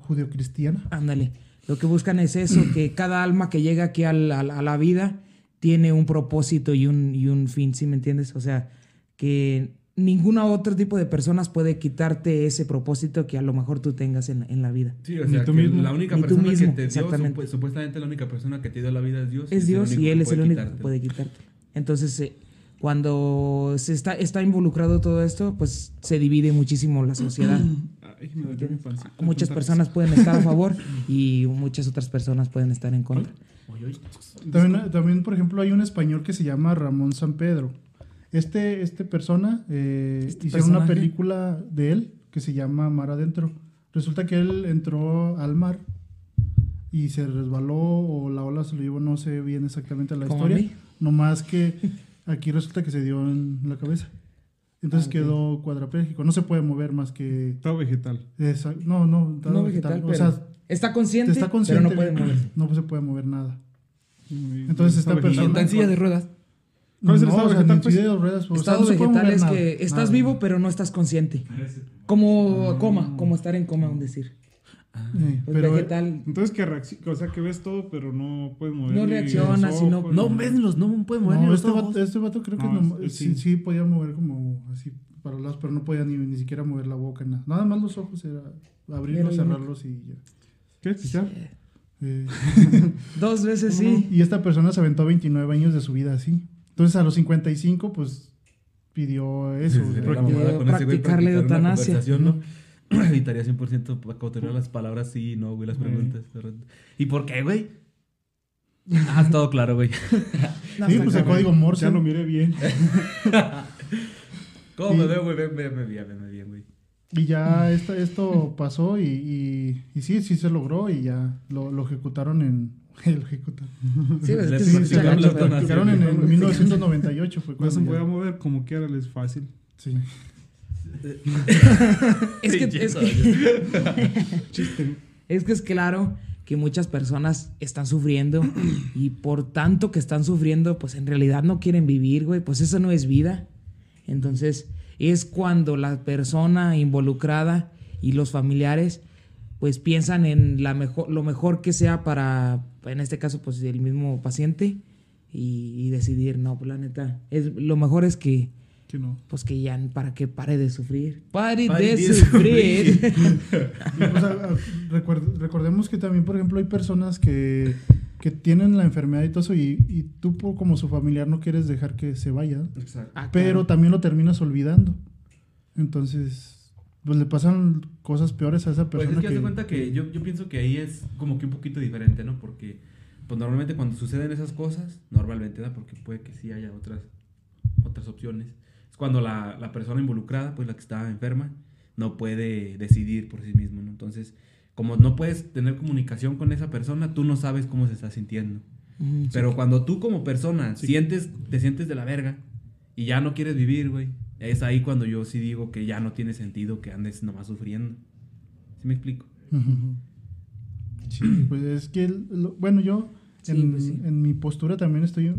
judeocristiana. Ándale. Lo que buscan es eso, que cada alma que llega aquí al- al- a la vida tiene un propósito y un, y un fin, ¿sí me entiendes? O sea, que ninguna otro tipo de personas puede quitarte ese propósito que a lo mejor tú tengas en, en la vida. Sí, o Ni sea, tú que mismo. la única tú persona mismo, que te dio, exactamente. supu- supuestamente la única persona que te dio la vida es Dios. Es Dios y Él es el único que puede quitarte. Entonces, eh, cuando se está, está involucrado todo esto, pues se divide muchísimo la sociedad. Ay, me dolió mi pancita. Muchas personas pueden estar a favor y muchas otras personas pueden estar en contra. Oye, oye. También, también, por ejemplo, hay un español que se llama Ramón San Pedro. Este, este persona, eh, Este hicieron una película de él que se llama Mar Adentro. Resulta que él entró al mar y se resbaló o la ola se lo llevó, no sé bien exactamente la historia. Nomás que aquí resulta que se dio en la cabeza. Entonces Ah, quedó cuadraplégico. No se puede mover más que... Está vegetal. esa- no, no, está No vegetal, O pero sea, está consciente, está consciente. pero no puede moverse. No se puede mover nada. Entonces, está persona- está en silla de ruedas. ¿Cuál es el No, estado o sea, vegetal, pues? silla de ruedas, o sea, Estado vegetal es nada, que estás nada. vivo, pero no estás consciente. Como coma, como estar en coma, un decir. Pues pero vegetal. Entonces que reacci- o sea que ves todo, pero no puedes mover. No los sino- No ni- ves los, no puede mover ni no, los este, vato, este vato creo que No, no- es- sí, sí. sí podía mover como así para los lados, pero no podía ni, ni siquiera mover la boca, nada. Nada más los ojos era abrirlos, Era cerrarlos y ya. ¿Qué? Eh, Dos veces sí. Y esta persona se aventó 29 años de su vida así. Entonces a los 55, pues pidió eso. o sea, practicarle eutanasia. ¿no? Evitaría 100% para cautelar las palabras sí y no, güey, las preguntas. ¿Y por qué, güey? Ah, todo claro, güey. No, sí, pues el código Morse. Ya lo miré bien. ¿Cómo Y- me veo, güey? Ve- ve bien, güey. Y ya esto, esto pasó y, y, y sí, sí se logró y ya lo, lo ejecutaron en... Lo ejecutaron. Sí, pues, es Les que se la pero- eutanasia. Practicaron en, güey. en 1998 fue No cuando se ya- podía mover como quiera, es fácil. Sí. Es que, es, que, Chiste. es que es claro que muchas personas están sufriendo y por tanto que están sufriendo, pues en realidad no quieren vivir, güey. Pues eso no es vida. Entonces es cuando la persona involucrada y los familiares pues piensan en la mejor, lo mejor que sea para, en este caso, pues el mismo paciente y, y decidir, no, pues la neta, es, lo mejor es que, Que no. pues que ya para que pare de sufrir. Pare, Pare de, de sufrir. Y, pues, a- a- recuerd- recordemos que también, por ejemplo, hay personas que, que tienen la enfermedad y todo eso y, y tú como su familiar no quieres dejar que se vaya, Exacto. Ah, pero claro. también lo terminas olvidando. Entonces, pues le pasan cosas peores a esa Pues persona es que, de cuenta que yo, yo pienso que ahí es como que un poquito diferente, ¿no? Porque pues normalmente cuando suceden esas cosas, normalmente, ¿verdad? Porque puede que sí haya otras, otras opciones. Es cuando la, la persona involucrada, pues la que está enferma, no puede decidir por sí mismo, ¿no? Entonces, como no puedes tener comunicación con esa persona, tú no sabes cómo se está sintiendo. Pero cuando tú como persona Sí. sientes, te sientes de la verga y ya no quieres vivir, güey, es ahí cuando yo sí digo que ya no tiene sentido que andes nomás sufriendo. ¿Sí me explico? Sí, pues es que, el- lo- bueno, yo Sí, en, pues sí. en mi postura también estoy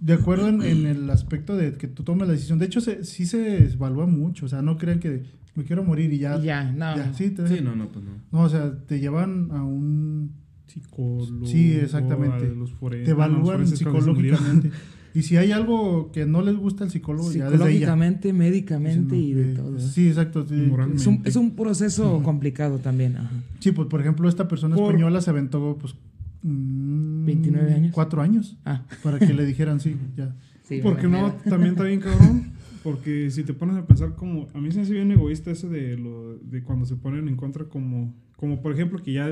de acuerdo en, en el aspecto de que tú tomes la decisión. De hecho, se, sí se evalúa mucho, o sea, no crean que me quiero morir y ya. Ya, no. ya, sí, te- Sí, no, no, pues no. No, o sea, te llevan a un... Psicólogo. Sí, exactamente. los Te no, los evalúan psicológicamente. y si hay algo que no les gusta al psicólogo, ya desde ahí ya. Psicológicamente, médicamente Sí, y de eh, todo. Sí, exacto. sí. Moralmente. Es un, es un proceso complicado también. Ajá. Sí, pues por ejemplo, esta persona Por- española se aventó pues... mm, 29 años. Cuatro años. Ah, Para que le dijeran sí, ya. sí. Porque no, también está bien cabrón. Porque si te pones a pensar como, a mí se me hace bien egoísta eso de lo de cuando se ponen en contra como, como por ejemplo que ya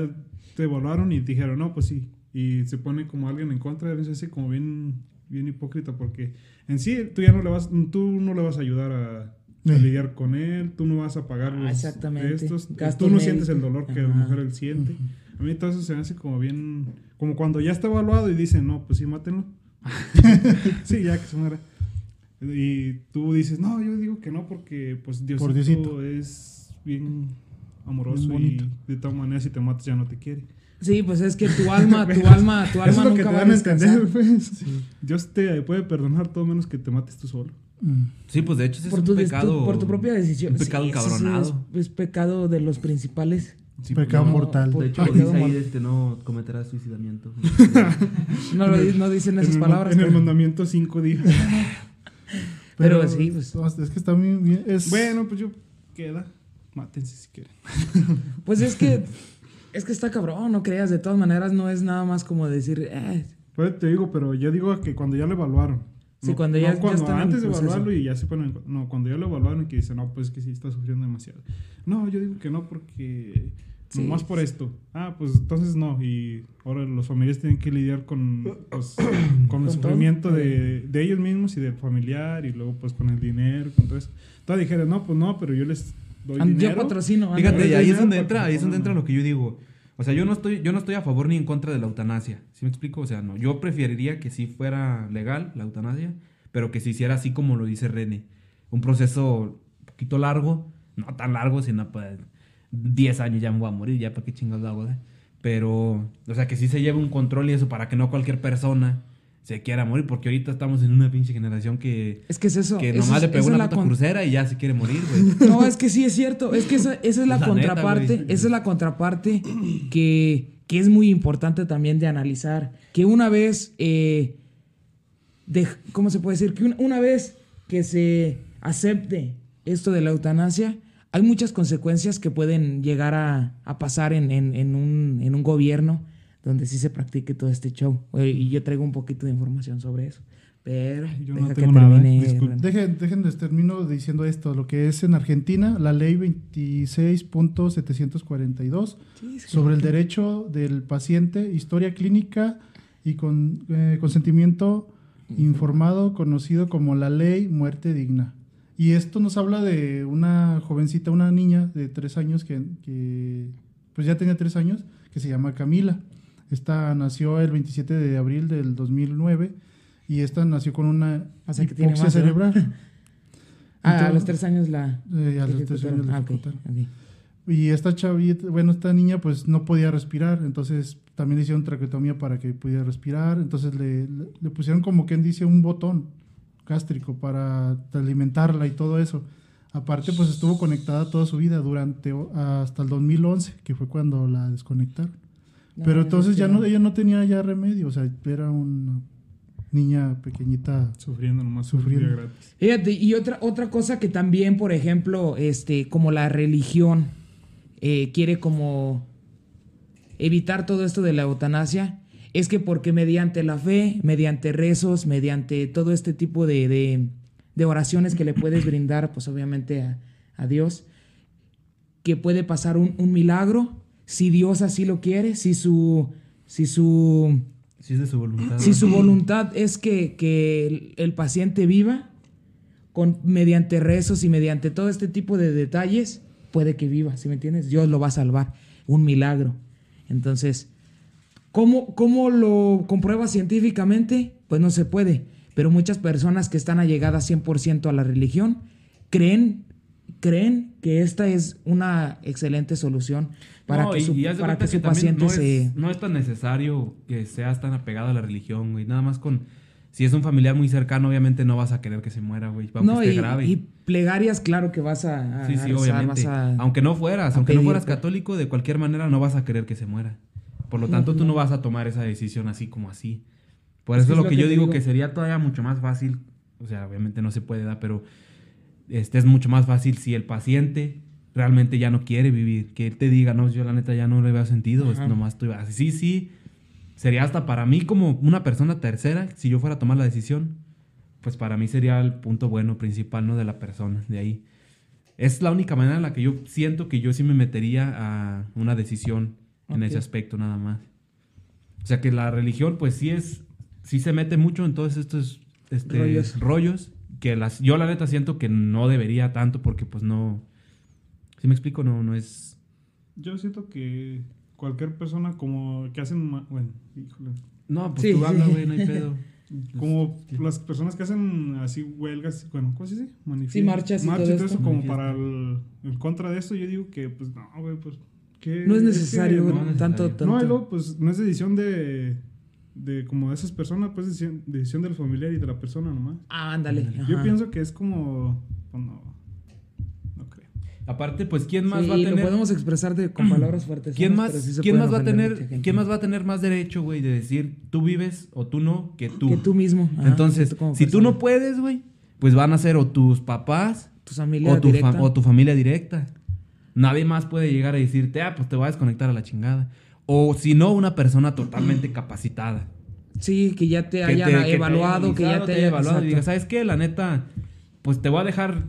te evaluaron y dijeron, no, pues sí. Y se pone como alguien en contra, a veces así como bien, bien hipócrita porque en sí tú ya no le vas, tú no le vas a ayudar a, a Eh. lidiar con él, tú no vas a pagar Ah, los exactamente. estos, tú no sientes el dolor que a lo Ajá. mejor él siente. A mí todo eso se me hace como bien, como cuando ya está evaluado y dicen, no, pues sí, mátenlo. sí, ya que se muera. Y tú dices, no, yo digo que no porque pues Diosito, Por Diosito. es bien amoroso Bien y de tal manera si te matas ya no te quiere. Sí, pues es que tu alma, tu alma, tu Eso alma es lo que nunca te va a descansar. pues. Dios te puede perdonar todo menos que te mates tú solo. Mm. Sí, pues de hecho ese Por es tu, un des- tu- pecado. por tu propia decisión. Un pecado Sí, sí. Es, es pecado de los principales. Sí, Pecado no. mortal. De hecho, dice ahí este, no cometerás suicidamiento. No, lo di- no dicen esas en el, palabras. En el mandamiento 5 días. Pero sí, pues. es que está muy bien. Es, bueno, pues yo queda. Mátense si quieren. Pues es que. Es que está cabrón, no creas. De todas maneras, no es nada más como decir. "Eh, Pues te digo, pero yo digo que cuando ya lo evaluaron. Sí, cuando ya- ya cuando están en antes de evaluarlo y ya se ponen. No, cuando ya lo evaluaron y que dicen, no, pues que sí está sufriendo demasiado. No, yo digo que no porque. Sí. Nomás por esto. Ah, pues entonces no. Y ahora los familiares tienen que lidiar con, pues, con el Con sufrimiento de, de ellos mismos y del familiar y luego pues con el dinero, con todo eso. Entonces dijeron, no, pues no, pero yo les doy and- yo dinero. patrocino. anda. Fíjate, ahí es donde entra, ahí es donde entra lo que yo digo. O sea, yo no estoy, yo no estoy a favor ni en contra de la eutanasia. ¿Sí me explico? O sea, no. Yo preferiría que sí fuera legal la eutanasia, pero que se hiciera así como lo dice René. Un proceso un poquito largo, no tan largo, sino pues 10 años ya me voy a morir, ya para qué chingados hago, ¿eh? Pero, o sea, que sí se lleve un control y eso para que no cualquier persona se quiera morir, porque ahorita estamos en una pinche generación que, Es que es eso. que eso nomás es- le pegó una puta con- crucera y ya se quiere morir, güey. No, es que sí es cierto. Es que esa, esa es la, La neta, contraparte. esa es la contraparte que, que es muy importante también de analizar. Que una vez. eh, de, ¿Cómo se puede decir? Que una, una vez que se acepte esto de la eutanasia, hay muchas consecuencias que pueden llegar a, a pasar en, en, en, un, en un gobierno donde sí se practique todo este show. Y yo traigo un poquito de información sobre eso. Pero Yo no tengo nada. Dejen, dejen les termino diciendo esto, lo que es en Argentina, la ley 26.742 Sí, sí. sobre el derecho del paciente, historia clínica y con eh, consentimiento informado, conocido como la ley muerte digna. Y esto nos habla de una jovencita, una niña de tres años que, que, pues ya tenía tres años, que se llama Camila. Esta nació el 27 de abril del 2009 y esta nació con una O sea, que tiene más, ¿no? cerebral. Ah, a Entonces- los tres años la. Eh, a los tres años la Ah. Y esta chavita, bueno, esta niña pues no podía respirar, entonces también le hicieron traqueotomía para que pudiera respirar, entonces le, le- le pusieron como quien dice un botón gástrico para alimentarla y todo eso. Aparte pues estuvo conectada toda su vida durante hasta el 2011, que fue cuando la desconectaron. No, Pero entonces ya no. no, ella no tenía ya remedio, o sea, era una niña pequeñita. Sufriendo nomás, Sufriendo. sufriendo. gratis. Fíjate, y otra, otra cosa que también, por ejemplo, este, como la religión eh, quiere como evitar todo esto de la eutanasia, es que porque mediante la fe, mediante rezos, mediante todo este tipo de, de- de oraciones que le puedes brindar, pues obviamente a, a Dios, que puede pasar un, un milagro, si Dios así lo quiere, si su, si su, Si es de su voluntad. si su voluntad es que, que el, el paciente viva, con, mediante rezos y mediante todo este tipo de detalles, puede que viva, ¿sí me entiendes? Dios lo va a salvar, un milagro. Entonces, ¿cómo, cómo lo comprueba científicamente? Pues no se puede, pero muchas personas que están allegadas 100% a la religión creen, creen que esta es una excelente solución para No, que su, para que su paciente no se... Es, no es tan necesario que seas tan apegado a la religión, güey. Nada más con... Si es un familiar muy cercano, obviamente no vas a querer que se muera, güey. No, y, grave. y plegarias, claro que vas a, a sí, sí, rezar, obviamente. vas a- Aunque no fueras, aunque no fueras católico, de cualquier manera no vas a querer que se muera. Por lo tanto, tú no vas a tomar esa decisión así como así. Por Es eso es lo que que yo digo, digo. que sería todavía mucho más fácil. O sea, obviamente no se puede dar, pero este es mucho más fácil si el paciente realmente ya no quiere vivir. Que él te diga, no, yo la neta ya no le veo sentido, es nomás estoy así. Sí, sí. Sería hasta para mí como una persona tercera, si yo fuera a tomar la decisión, pues para mí sería el punto bueno principal, ¿no? De la persona, de ahí. Es la única manera en la que yo siento que yo sí me metería a una decisión en ese aspecto nada más. O sea que la religión pues sí es, sí se mete mucho en todos estos este, Rollos. rollos. Que las, yo la neta siento que no debería tanto porque pues no, si me explico, no, no es... Yo siento que cualquier persona como que hacen, bueno, híjole, No, pues Sí, tú sí. habla, güey, no hay pedo. como las personas que hacen así huelgas, bueno, ¿cómo se dice? Manifiestos. Sí, marchas y todo todo esto. eso como para el, en contra de esto, yo digo que pues no, güey, pues que No es que necesario no es tanto, necesario. tanto. No, y luego, pues no es decisión de, de como de esas personas, pues decisión, decisión del familiar y de la persona nomás. Ah, ándale. Yo pienso que es como, pues, no, no creo. Aparte, pues, ¿quién más Sí, va a tener... lo podemos expresar de, con palabras fuertes. ¿Quién más, sí ¿quién más va a tener, quién más va a tener más derecho, güey, de decir tú vives o tú no que tú? Que tú mismo. ajá, Entonces, tú si tú no puedes, güey, pues van a ser o tus papás Tu familia o tu, directa. fa- o tu familia directa. Nadie más puede llegar a decirte, ah, pues te voy a desconectar a la chingada. O si no, una persona totalmente capacitada. Sí, que ya te Que hayan te- que te evaluado, haya que ya te haya hayan evaluado. Y exacto. diga, ¿sabes qué? La neta, pues te voy a dejar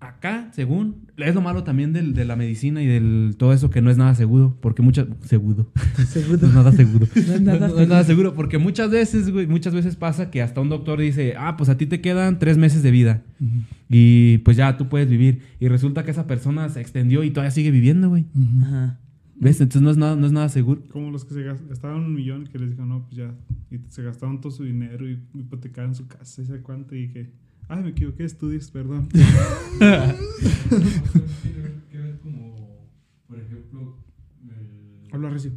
acá, según. Es lo malo también del- de la medicina y del todo eso que no es nada seguro. Porque muchas... Seguro. Seguro. No es nada seguro. No es nada No es nada seguro. Porque muchas veces, güey, muchas veces pasa que hasta un doctor dice, ah, pues a ti te quedan tres meses de vida. Y pues ya tú puedes vivir. Y resulta que esa persona se extendió y todavía sigue viviendo, güey. Ajá. ¿Ves? Entonces no es nada, no es nada seguro. Como los que se gas- gastaron un millón que les dijo, no, pues ya, y se gastaron todo su dinero y hipotecaron su casa, y sé cuánto, y que, ay, me equivoqué estudios, perdón. tiene que ver como, por ejemplo, el- Habla recio.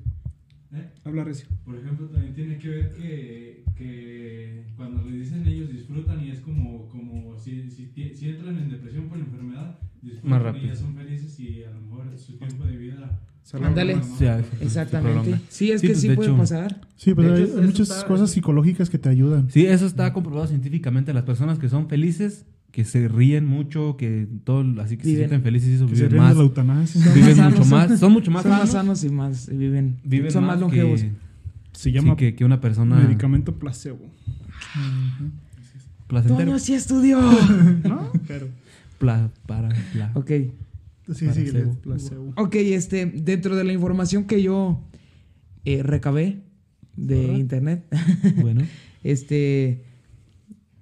¿Eh? Habla recio. por ejemplo, también tiene que ver que, que cuando le dicen ellos disfrutan y es como, como si, si, entran en depresión por enfermedad, disfrutan Más y rápido. ya son felices y a lo mejor su tiempo de vida... Se Ándale. alarga más. Sí, a veces se Exactamente. Sí, es Sí, que pues, sí de puede hecho- pasar. Sí, pues De hay, hecho, hay eso muchas está- cosas psicológicas que te ayudan. Sí, eso está comprobado científicamente. Las personas que son felices que se ríen mucho, que todo, así que se Viven- sienten felices y eso, Que se viven más. la eutanasia. Son Viven más mucho más, son mucho más son más sanos. sanos y más y viven, Viven son más, que- longevos. Se sí, llama que, que una persona medicamento placebo. placentero. Toño sí estudió. ¿No? Pero Pla- para, pla- ok. Sí, sí, cebo. le- placebo. Ok, este, dentro de la información que yo eh, recabé de internet, Bueno, este,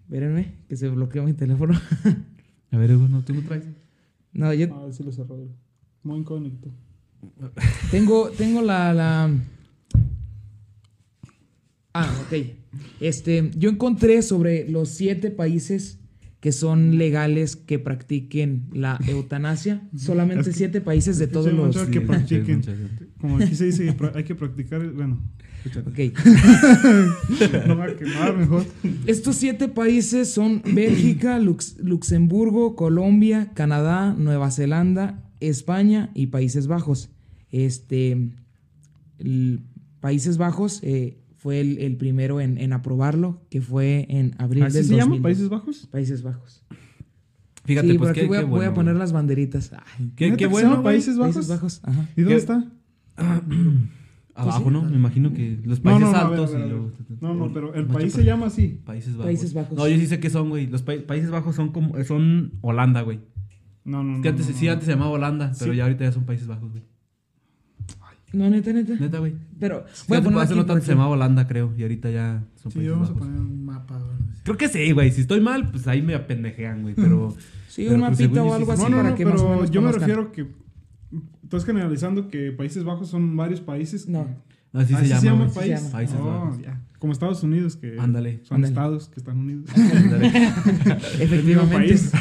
espérenme, que se bloqueó mi teléfono. a ver, bueno, tú lo traes. no, yo Ah, sí lo cerró. Muy incógnito. tengo, tengo la, la... Ah, ok. Este, yo encontré sobre los siete países que son legales que practiquen la eutanasia. Solamente Es que- siete países de todos los... que practiquen. Como aquí se dice, hay que practicar. Bueno, escúchate. Ok. no va a quemar mejor. Estos siete países son Bélgica, Lux- Luxemburgo, Colombia, Canadá, Nueva Zelanda, España y Países Bajos. Este, el Países Bajos eh, fue el, el primero en, en aprobarlo, que fue en abril ¿Así del se llama? 2002. ¿Países Bajos? Países Bajos. Fíjate, sí, pues por aquí qué, voy, a, qué voy a bueno, poner güey. las banderitas. Ay, Qué, ¿Neta qué bueno, llama. Países Bajos? Países Bajos, ajá. ¿Y dónde ¿Qué? está? Abajo, ¿no? Me imagino que los países no, no, altos ver, y luego- No, no, pero el país pa- se llama así. Países Bajos. Países Bajos. No, yo sí sé que son, güey. Los pa- Países Bajos son como son Holanda, güey. No, no, no. Es que antes no, sí antes se llamaba Holanda, pero Sí. ya ahorita ya son Países Bajos, güey. No, neta, neta. Neta, güey. Pero Sí, voy a poner no tanto se llamaba Holanda, creo, y ahorita ya son Sí, vamos a poner un mapa. Creo que sí, güey. Si estoy mal, pues ahí me apendejean, güey, pero Sí, Pero, un pues, mapita o algo se- así No, no, para no, que más o pero menos yo me refiero que. Estás generalizando que Países Bajos son varios países. No. así, Así se llama, güey. país. país. Países Oh, Bajos. ya. Como Estados Unidos, que Ándale. son estados que están unidos. Ándale. Efectivamente. país.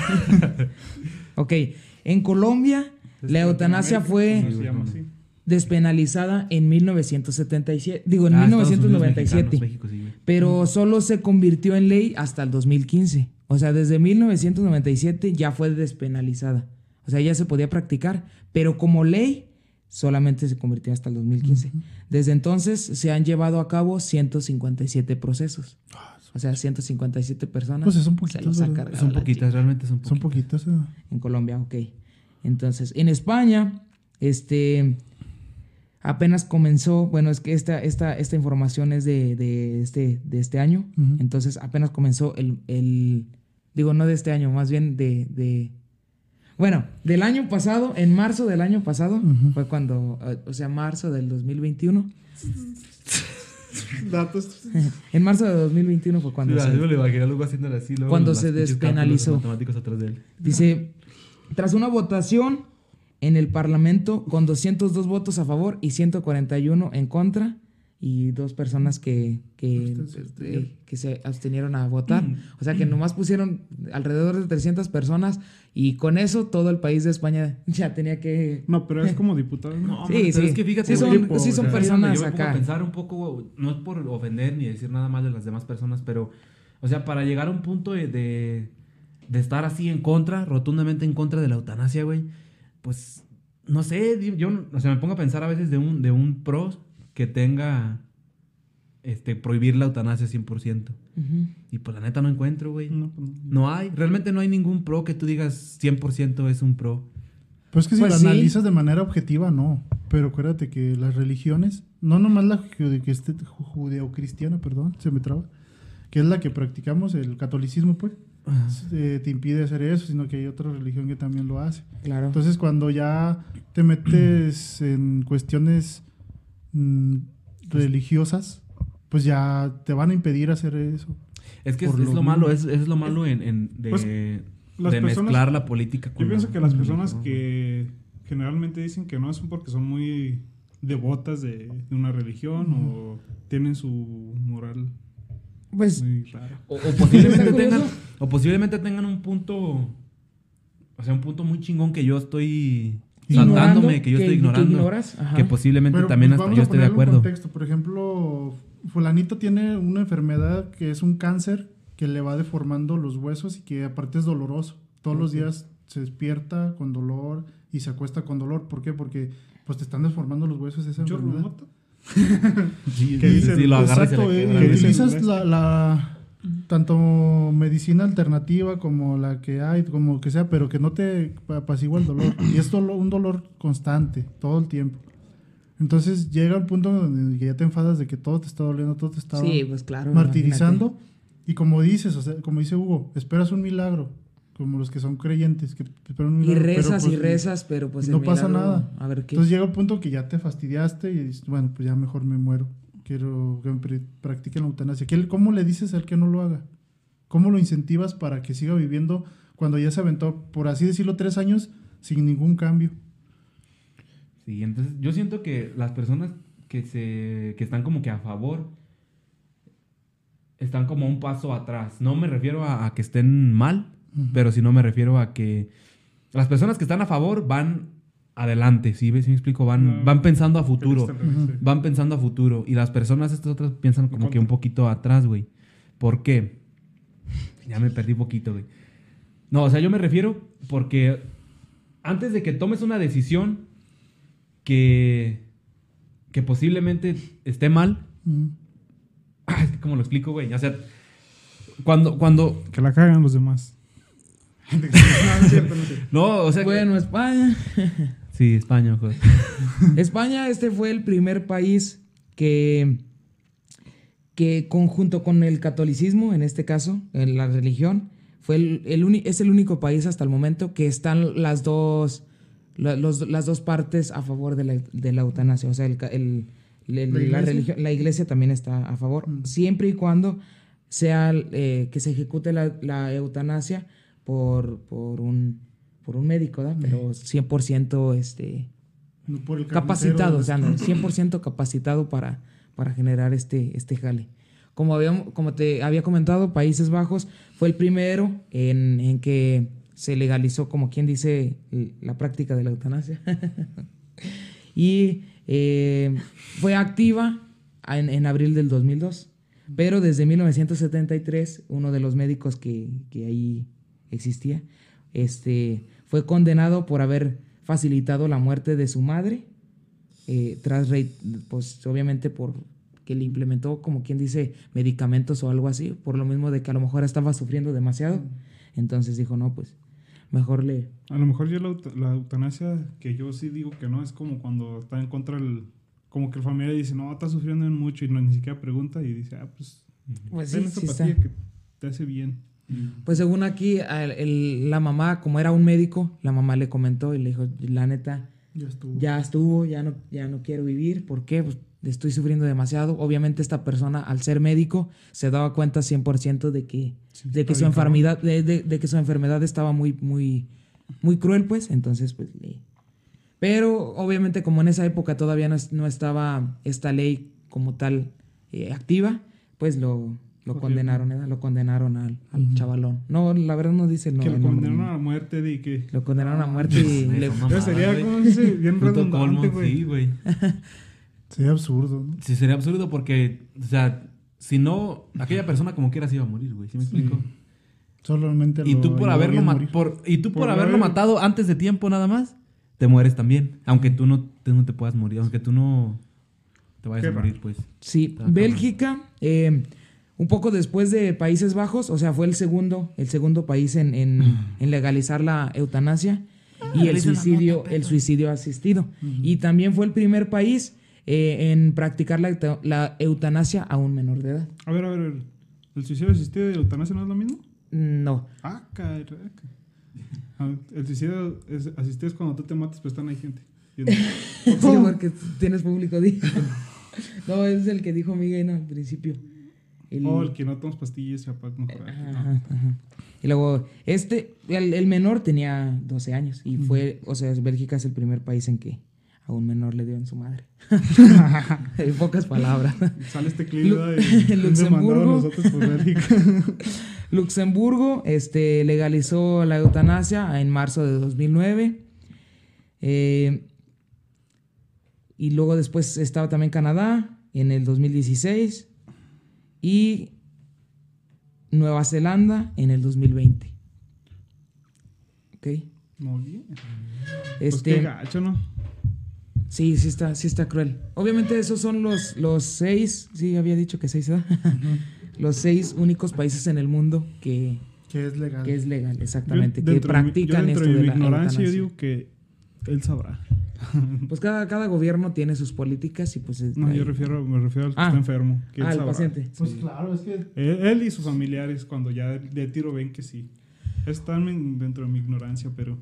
ok. En Colombia, la eutanasia fue No se llama así. Despenalizada en 1977. Digo, en Ah, Estados Unidos 1997. mexicanos, México, sí, güey. pero solo se convirtió en ley hasta el 2015. O sea, desde 1997 ya fue despenalizada. O sea, ya se podía practicar, pero como ley solamente se convirtió hasta el 2015. Desde entonces se han llevado a cabo 157 procesos. O sea, 157 personas. Pues son cargado Son poquitas, realmente son Son poquitas. poquitos. ¿eh? en Colombia, ok. Entonces, en España, este, apenas comenzó, bueno, es que esta, esta, esta información es de, de este, de este año, entonces apenas comenzó el, el- digo, no de este año, más bien de, de, bueno, del año pasado, en marzo del año pasado, fue cuando, o sea, marzo del 2021, Datos. en marzo de 2021 fue cuando Mira, se- yo me lo imaginé luego haciéndole así. luego Cuando se despenalizó. cálculos matemáticos atrás de él. Dice, tras una votación en el Parlamento con 202 votos a favor y 141 en contra y dos personas que, que, eh, que se abstenieron a votar. O sea que nomás pusieron alrededor de 300 personas y con eso todo el país de España ya tenía que... No, pero es como diputado. ¿no? Sí, pero sí. es que fíjate, Sí son, sí son o sea, personas acá. pensar un poco, no es por ofender ni decir nada mal de las demás personas, pero, o sea, para llegar a un punto de, de, de estar así en contra, rotundamente en contra de la eutanasia, güey, pues, no sé, yo, o sea, me pongo a pensar a veces de un, de un pro que tenga, este, prohibir la eutanasia 100%. Ujú. Y pues la neta no encuentro, güey. No, pues no. No hay, realmente no hay ningún pro que tú digas 100% es un pro. Pues es que si Pues lo sí. analizas de manera objetiva, no. Pero acuérdate que las religiones, no nomás la que ju- judeocristiana, perdón, se me traba, que es la que practicamos, el catolicismo, pues, eh, te impide hacer eso, sino que hay otra religión que también lo hace. Claro. Entonces, cuando ya te metes en cuestiones mm, religiosas, pues ya te van a impedir hacer eso. Es que es, lo malo, es, es lo malo en, en- de, Pues, las de personas- mezclar la política con Yo pienso que las personas que generalmente dicen que no es porque son muy devotas de, de una religión o tienen su moral pues muy. O, o posiblemente ¿Está tengan, o posiblemente tengan un punto, o sea, un punto muy chingón que yo estoy ignorando, saltándome, que yo estoy ignorando. que posiblemente Pero, también pues, hasta yo a estoy de acuerdo. contexto. Por ejemplo, fulanito tiene una enfermedad que es un cáncer que le va deformando los huesos y que aparte es doloroso. Todos los días se despierta con dolor y se acuesta con dolor. ¿Por qué? Porque pues te están deformando los huesos de esa enfermedad. Sí, Que sí, dice, sí, lo agarra y se exacto, le eh, que utilizas la, la- tanto medicina alternativa como la que hay, como que sea, pero que no te apacigua el dolor. Y es dolo- un dolor constante, todo el tiempo. Entonces llega el punto donde ya te enfadas de que todo te está doliendo, todo te está Sí, pues claro. martirizando. Y como dices, o sea, como dice Hugo, esperas un milagro, como los que son creyentes, que esperan un Y pero, rezas y pues, rezas, pero pues no pasa nada. A ver qué. Entonces llega un punto que ya te fastidiaste y dices, bueno, pues ya mejor me muero. Quiero que me pr- practiquen la eutanasia. ¿Qué- ¿Cómo le dices al que no lo haga? ¿Cómo lo incentivas para que siga viviendo cuando ya se aventó, por así decirlo, tres años sin ningún cambio? Sí, entonces yo siento que las personas que se que están como que a favor están como un paso atrás. No me refiero a, a que estén mal, Pero si no me refiero a que las personas que están a favor van adelante, ¿sí ves? ¿Sí me explico? Van, No. van pensando a futuro. Van pensando a futuro. Y las personas, estas otras, piensan como que un poquito atrás, güey. ¿Por qué? Ya me perdí poquito, güey. No, o sea, yo me refiero porque antes de que tomes una decisión que, que posiblemente esté mal, que ¿cómo lo explico, güey? O sea, cuando, cuando, Que la cagan los demás. No, no es cierto, no es cierto. no, o sea, que- Bueno, España. sí, España. España, este fue el primer país que, que conjunto con el catolicismo, en este caso, en la religión, fue el, el uni- es el único país hasta el momento que están las dos, la, los- las dos partes a favor de la, de la eutanasia. O sea, el, ca- el- el- ¿La religión, la iglesia también está a favor, Mm. siempre y cuando sea eh, que se ejecute la, la eutanasia por, por, un, por un médico, ¿verdad? Pero 100% este, No por el capacitado, o sea, no, 100% capacitado para, para generar este, este jale. Como, habíamos, como te había comentado, Países Bajos fue el primero en, en que se legalizó, como quien dice, la práctica de la eutanasia. y eh, fue activa en, en abril del 2002. Pero desde 1973, uno de los médicos que, que ahí existía, este, fue condenado por haber facilitado la muerte de su madre, eh, tras, pues obviamente por que le implementó, como quien dice, medicamentos o algo así, por lo mismo de que a lo mejor estaba sufriendo demasiado. Entonces dijo, no, pues mejor le... A lo mejor yo la, la eutanasia, que yo sí digo que no, es como cuando está en contra el... Como que el familiar dice, no, está sufriendo mucho y no ni siquiera pregunta y dice, ah, pues, Pues sí, sí está. que te hace bien. Pues según aquí, el- la mamá, como era un médico, la mamá le comentó y le dijo, la neta, Ya estuvo. ya estuvo, ya no, ya no quiero vivir. ¿Por qué? Pues estoy sufriendo demasiado. Obviamente esta persona, al ser médico, se daba cuenta 100% de que, Sí, de que su enfermedad, de, de- de que su enfermedad estaba muy, muy, muy cruel, pues. Entonces, pues le... Pero obviamente como en esa época todavía no estaba esta ley como tal eh, activa, pues lo, lo condenaron, ¿verdad? Lo condenaron al, al chavalón. No, la verdad no dice el no- que lo condenaron a la muerte de que... Lo condenaron a muerte y le- mames, sería, como dice, bien redundante, güey. sí, güey. Sería absurdo, ¿no? Sí, sería absurdo porque, o sea, si no, aquella persona como quiera se iba a morir, güey. ¿Sí me explico? Solamente Y lo tú por haberlo por Y tú por, Por haberlo haber- matado antes de tiempo nada más, te mueres también. Aunque tú no, tú no te puedas morir, aunque tú no te vayas Qué a morir, pues. Sí, Bélgica, eh, un poco después de Países Bajos, o sea, fue el segundo, el segundo país en, en- en legalizar la eutanasia y el suicidio, el suicidio asistido. Y también fue el primer país eh, en practicar la, euta- la eutanasia a un menor de edad. A ver, a ver, a ver. ¿El suicidio asistido y la eutanasia no es lo mismo? No, Ah, caraca. Ah, El suicidio es- asistido es cuando tú te matas, pero están ahí gente. sí, porque tienes público. di. no, es el que dijo Miguel ¿no? al principio. El- O el que no tomas pastillas mejorar. Ajá, ajá. Y luego, este, el, el menor tenía 12 años y fue, o sea, Bélgica es el primer país en que a un menor le dio en su madre. en pocas palabras. Sale este ¿verdad? de- Luxemburgo. Nosotros por Bélgica. Luxemburgo este, legalizó la eutanasia en marzo de 2009. Eh, y luego después estaba también Canadá en el 2016. Y Nueva Zelanda en el 2020. Ok. Muy bien. Pues Este, gacho, ¿no? sí, sí está, sí está cruel. Obviamente esos son los, los seis, sí había dicho que seis, ¿verdad? los seis únicos países en el mundo que, Que es legal. que es legal, exactamente, Yo que dentro de mi- practican yo esto de de mi la ignorancia, yo digo que él sabrá. Pues cada, cada gobierno tiene sus políticas y pues... No, ahí- yo refiero, me refiero al que Ah. está enfermo. Que Ah, el sabrá. paciente. Pues Sí. claro, es que Él, él y sus familiares, cuando ya de, de tiro ven que sí. Están en- dentro de mi ignorancia, pero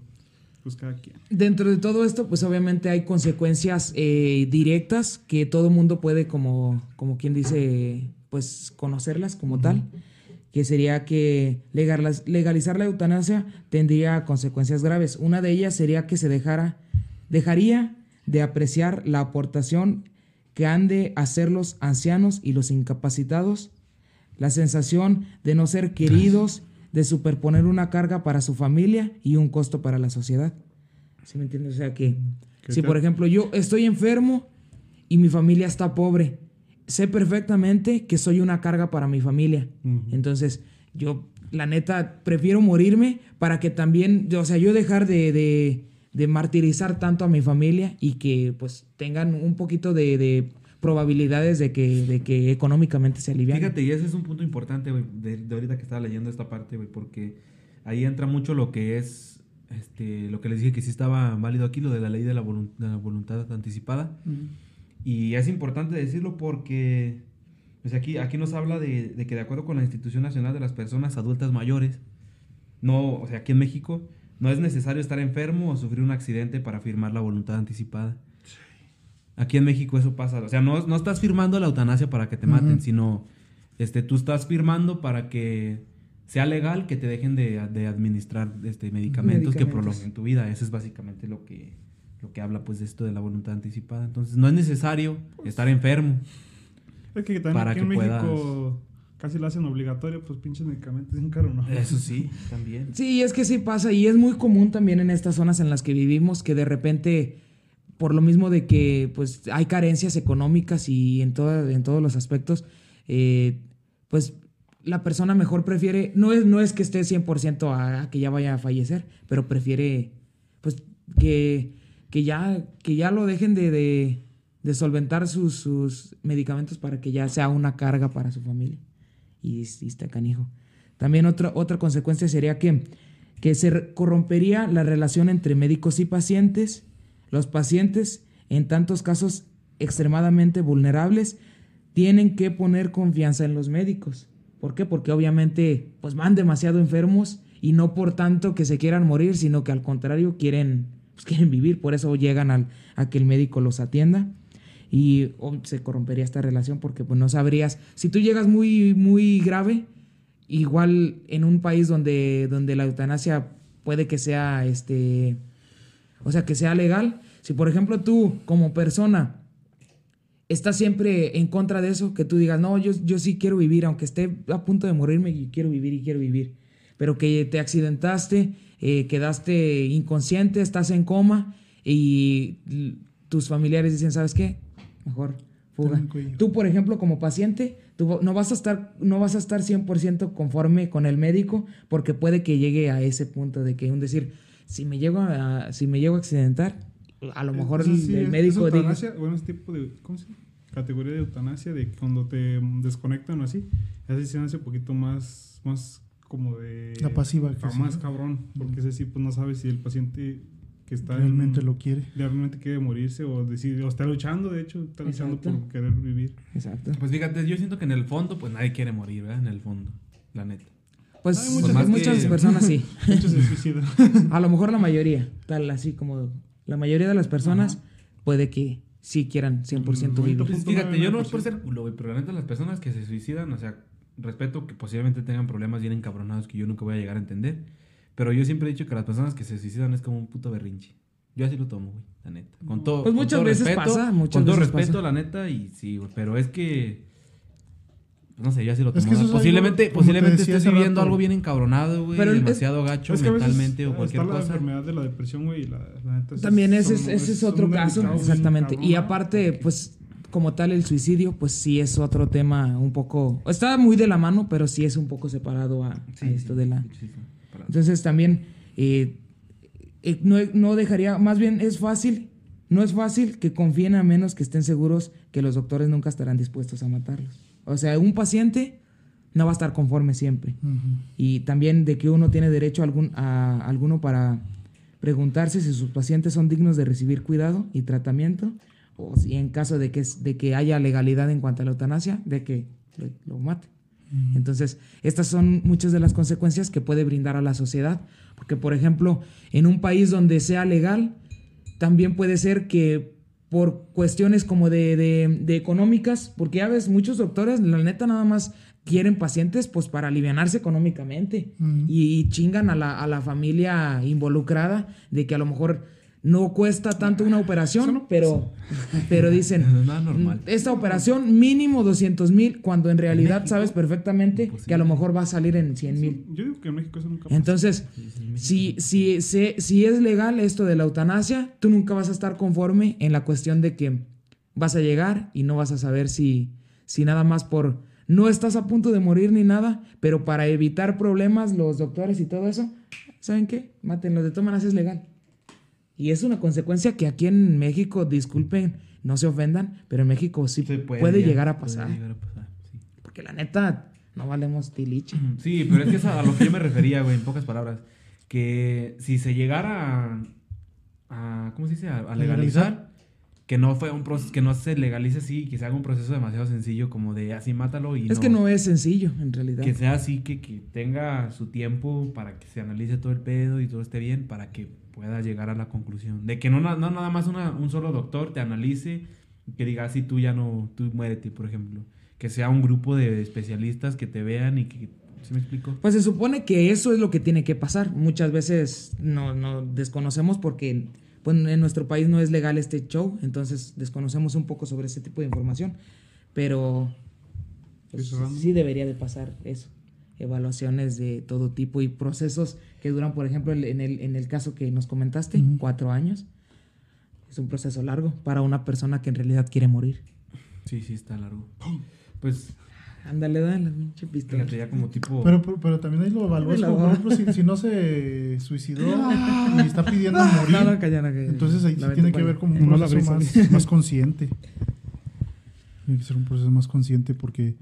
pues cada quien. Dentro de todo esto, pues obviamente hay consecuencias eh, directas que todo mundo puede, como, como quien dice, pues conocerlas como tal, que sería que legaliz- legalizar la eutanasia tendría consecuencias graves. Una de ellas sería que se dejara, dejaría de apreciar la aportación que han de hacer los ancianos y los incapacitados, la sensación de no ser queridos, de superponer una carga para su familia y un costo para la sociedad. ¿Sí me entiendes? O sea que, si por ejemplo yo estoy enfermo y mi familia está pobre, sé perfectamente que soy una carga para mi familia. Entonces, yo, la neta, prefiero morirme para que también, o sea, yo dejar de, de- de martirizar tanto a mi familia y que pues tengan un poquito de, de probabilidades de que, de que económicamente se alivian. Fíjate, y ese es un punto importante, güey, de, de ahorita que estaba leyendo esta parte, güey, porque ahí entra mucho lo que es, este, lo que les dije que sí estaba válido aquí, lo de la ley de la, volun- de la voluntad anticipada. Y es importante decirlo porque pues aquí, aquí nos habla de, de que de acuerdo con la Institución Nacional de las Personas Adultas Mayores, no, o sea, aquí en México, no es necesario estar enfermo o sufrir un accidente para firmar la voluntad anticipada. Aquí en México eso pasa. O sea, no, no estás firmando la eutanasia para que te maten, sino este, tú estás firmando para que sea legal que te dejen de, de administrar este, medicamentos, que prolonguen tu vida. Eso es básicamente lo que, lo que habla pues de esto de la voluntad anticipada. Entonces no es necesario estar enfermo. Es que también Para aquí que en México casi lo hacen obligatorio, pues pinches medicamentos bien caro, ¿no? Eso sí, también. Sí, es que sí pasa y es muy común también en estas zonas en las que vivimos que de repente, por lo mismo de que pues hay carencias económicas y en, toda- en todos los aspectos, eh, pues la persona mejor prefiere, no es, no es que esté 100% a, a que ya vaya a fallecer, pero prefiere pues que, que, ya, que ya lo dejen de, de, de solventar sus, sus medicamentos para que ya sea una carga para su familia. Y, está canijo. También otra, otra consecuencia sería que, que se corrompería la relación entre médicos y pacientes. Los pacientes, en tantos casos extremadamente vulnerables, tienen que poner confianza en los médicos. ¿Por qué? Porque obviamente pues van demasiado enfermos y no por tanto que se quieran morir, sino que al contrario quieren, pues, quieren vivir. Por eso llegan al, a que el médico los atienda y o, se corrompería esta relación porque pues no sabrías, si tú llegas muy, muy grave, igual en un país donde, donde la eutanasia puede que sea, este, o sea, que sea legal, si por ejemplo tú como persona estás siempre en contra de eso, que tú digas, no, yo, yo sí quiero vivir, aunque esté a punto de morirme, y quiero vivir y quiero vivir, pero que te accidentaste, eh, quedaste inconsciente, estás en coma y tus familiares dicen, ¿sabes qué? Mejor fuga. Cuello. Tú, por ejemplo, como paciente, tú no vas a estar, no vas a estar 100% conforme con el médico porque puede que llegue a ese punto de que un decir, si me llego a, si me llego a accidentar, a lo mejor Eso el, sí, el es- médico es diga, bueno, ese tipo de, ¿cómo se llama? Categoría de eutanasia, de cuando te desconectan o así, así se hace un poquito más, más como de... La pasiva que sí, Más cabrón, porque ese sí, pues no sabes si el paciente que está Realmente en- lo quiere. realmente quiere morirse o decide, o está luchando, de hecho, está luchando Exacto. por querer vivir. Exacto. Pues fíjate, yo siento que en el fondo, pues nadie quiere morir, ¿verdad? En el fondo, la neta. Pues Hay muchas, muchas- muchas que- personas sí. Muchos se suicidan. A lo mejor la mayoría, tal así como la mayoría de las personas puede que sí quieran 100% Mm, vivir. Pues fíjate, yo no es por 9%. ser culo, güey, pero la neta, las personas que se suicidan, o sea, respeto que posiblemente tengan problemas bien encabronados que yo nunca voy a llegar a entender. Pero yo siempre he dicho que las personas que se suicidan es como un puto berrinche. Yo así lo tomo, güey, la neta. Con todo, Pues con muchas todo veces respeto, pasa, muchas Con todo veces respeto, pasa. la neta, y sí, güey. Pero es que. No sé, yo así lo Es tomo. que eso es algo, posiblemente posiblemente estés viviendo rato. algo bien encabronado, güey. Pero es- Demasiado gacho Es que a veces mentalmente o está cualquier la cosa. enfermedad de la depresión, güey, y la, la neta... También es, ese es, ese es otro caso, exactamente. Y aparte, pues como tal el suicidio, pues sí es otro tema un poco, está muy de la mano, pero sí es un poco separado a, a Sí, esto sí, de la... sí, sí, sí, para- Entonces también eh, eh, no, no dejaría, más bien es fácil, no es fácil que confíen a menos que estén seguros que los doctores nunca estarán dispuestos a matarlos. O sea, un paciente no va a estar conforme siempre. Y también de que uno tiene derecho a, algún, a alguno para preguntarse si sus pacientes son dignos de recibir cuidado y tratamiento, o si en caso de que, es- de que haya legalidad en cuanto a la eutanasia, de que lo, lo mate. Entonces, estas son muchas de las consecuencias que puede brindar a la sociedad. Porque, por ejemplo, en un país donde sea legal, también puede ser que por cuestiones como de, de- de económicas, porque ya ves, muchos doctores, la neta, nada más quieren pacientes pues para alivianarse económicamente y, y chingan a la, a la familia involucrada de que a lo mejor no cuesta tanto una operación, pero, pero dicen, No es esta operación mínimo 200 mil, cuando en realidad sabes perfectamente que a lo mejor va a salir en 100 mil. Yo digo que en México eso nunca pasa. Entonces, si, si, si, si es legal esto de la eutanasia, tú nunca vas a estar conforme en la cuestión de que vas a llegar y no vas a saber si, si nada más por... No estás a punto de morir ni nada, pero para evitar problemas, los doctores y todo eso, ¿saben qué? Mátenlo, de todas maneras es legal. Y es una consecuencia que aquí en México, disculpen, no se ofendan, pero en México sí Se puede, llegar a puede pasar. llegar a pasar, sí. Porque la neta, no valemos tiliche. Sí, pero es que es a lo que yo me refería, güey, en pocas palabras. Que si se llegara a, a- ¿cómo se dice? A, a legalizar, que no fue un proceso, que no se legalice así, que se haga un proceso demasiado sencillo como de así mátalo y Es que no es sencillo, en realidad. que sea así, que, que tenga su tiempo para que se analice todo el pedo y todo esté bien, para que pueda llegar a la conclusión. De que no, na- no nada más una- un solo doctor te analice y que diga, así tú ya no, tú muérete, por ejemplo. Que sea un grupo de especialistas que te vean y que... ¿Sí me explico? Pues se supone que eso es lo que tiene que pasar. Muchas veces no, no desconocemos porque pues, en nuestro país no es legal este show, entonces desconocemos un poco sobre ese tipo de información. Pero pues, sí debería de pasar eso. Evaluaciones de todo tipo y procesos que duran, por ejemplo, en el, en el caso que nos comentaste, Ujú. cuatro años. Es un proceso largo para una persona que en realidad quiere morir. Sí, sí, está largo. Pues, Ándale, dale la pinche pistola. fíjate, ya como tipo... Pero, pero, pero también ahí lo la como, por ejemplo, si, si no se suicidó y está pidiendo morir, No, no, calla, no, calla. entonces ahí sí tiene que ver como un proceso más, más consciente. Tiene que ser un proceso más consciente porque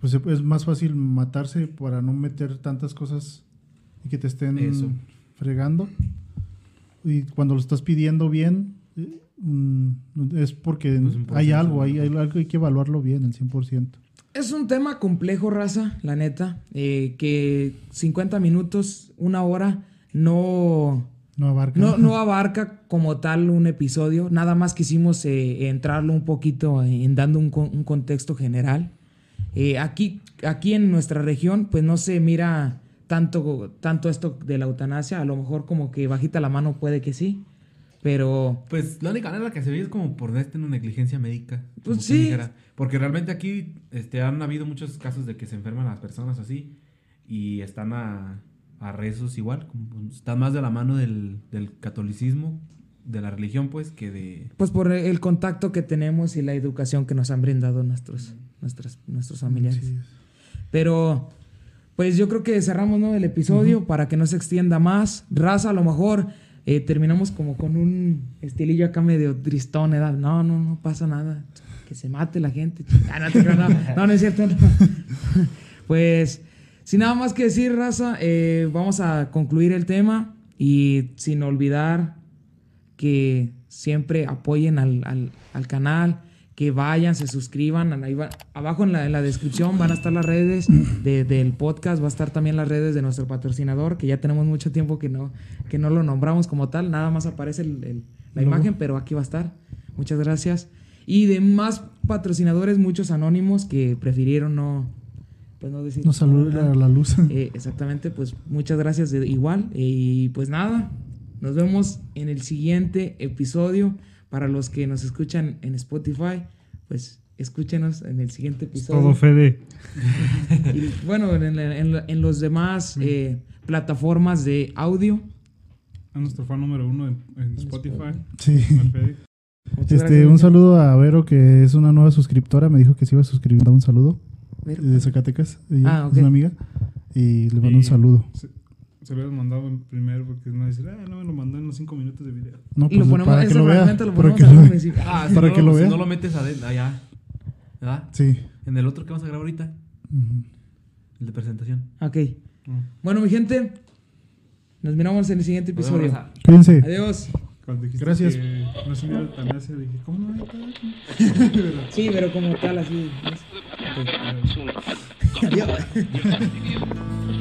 pues, es más fácil matarse para no meter tantas cosas y que te estén Eso. fregando. Y cuando lo estás pidiendo bien, eh, mm, es porque Pues hay algo, hay, hay algo hay que evaluarlo bien, al 100%. Es un tema complejo, raza, la neta. eh, que 50 minutos, una hora, no, No abarca. no, no abarca como tal un episodio. Nada más quisimos eh, entrarlo un poquito en dando un contexto general. Eh, aquí, aquí en nuestra región, pues no se mira tanto, tanto esto de la eutanasia. A lo mejor como que bajita la mano puede que sí. Pero Pues la única manera que se ve es como por este una negligencia médica. Pues sí. Porque realmente aquí este, han habido muchos casos de que se enferman las personas así y están a, a rezos igual. como, están más de la mano del, del catolicismo, de la religión, pues, que de. pues por el contacto que tenemos y la educación que nos han brindado nuestros, nuestras, nuestros familiares. Sí. Pero, pues yo creo que cerramos ¿no? el episodio para que no se extienda más. Raza, a lo mejor eh, terminamos como con un estilillo acá medio tristón, ¿verdad? No, no, no pasa nada. Que se mate la gente. Ah, no, te creo, no, no, no es cierto. no. Pues, sin nada más que decir, raza, eh, vamos a concluir el tema y sin olvidar que siempre apoyen al, al- al canal, que vayan, se suscriban. ahí va- abajo en la, en la descripción van a estar las redes de- del podcast, va a estar también las redes de nuestro patrocinador, que ya tenemos mucho tiempo que no, que no lo nombramos como tal, nada más aparece el- el- la imagen, pero aquí va a estar. Muchas gracias. Y de más patrocinadores, muchos anónimos que prefirieron no, pues no decir. Nos saluda a la luz. Eh, exactamente, pues muchas gracias de igual. Y pues nada, nos vemos en el siguiente episodio. Para los que nos escuchan en Spotify, pues escúchenos en el siguiente episodio. Todo Fede. Y bueno, en, en- en los demás eh, plataformas de audio. A nuestro fan número uno en, en Spotify. Sí. Fede. Este, gracias, un saludo a Vero, que es una nueva suscriptora. Me dijo que se iba a suscribir. Da un saludo. Vero. De Zacatecas. Ella Ah, ok. es una amiga. Y le mando Y un saludo. Se, se lo hubieras mandado en primero porque no decir, ah, no me lo mandó en los 5 minutos de video. No, pues, y lo ponemos, para que lo vea. Lo para que lo, ah, para no, que lo, lo vea. Si no lo metes allá. ¿Verdad? Sí. En el otro que vamos a grabar ahorita. Uh -huh. El de presentación. Ok. Uh -huh. Bueno, mi gente, nos miramos en el siguiente episodio. Cuídense. Adiós. Gracias. No se mira tan dije, ¿cómo no hay sí, pero como tal, así. Okay. Adiós.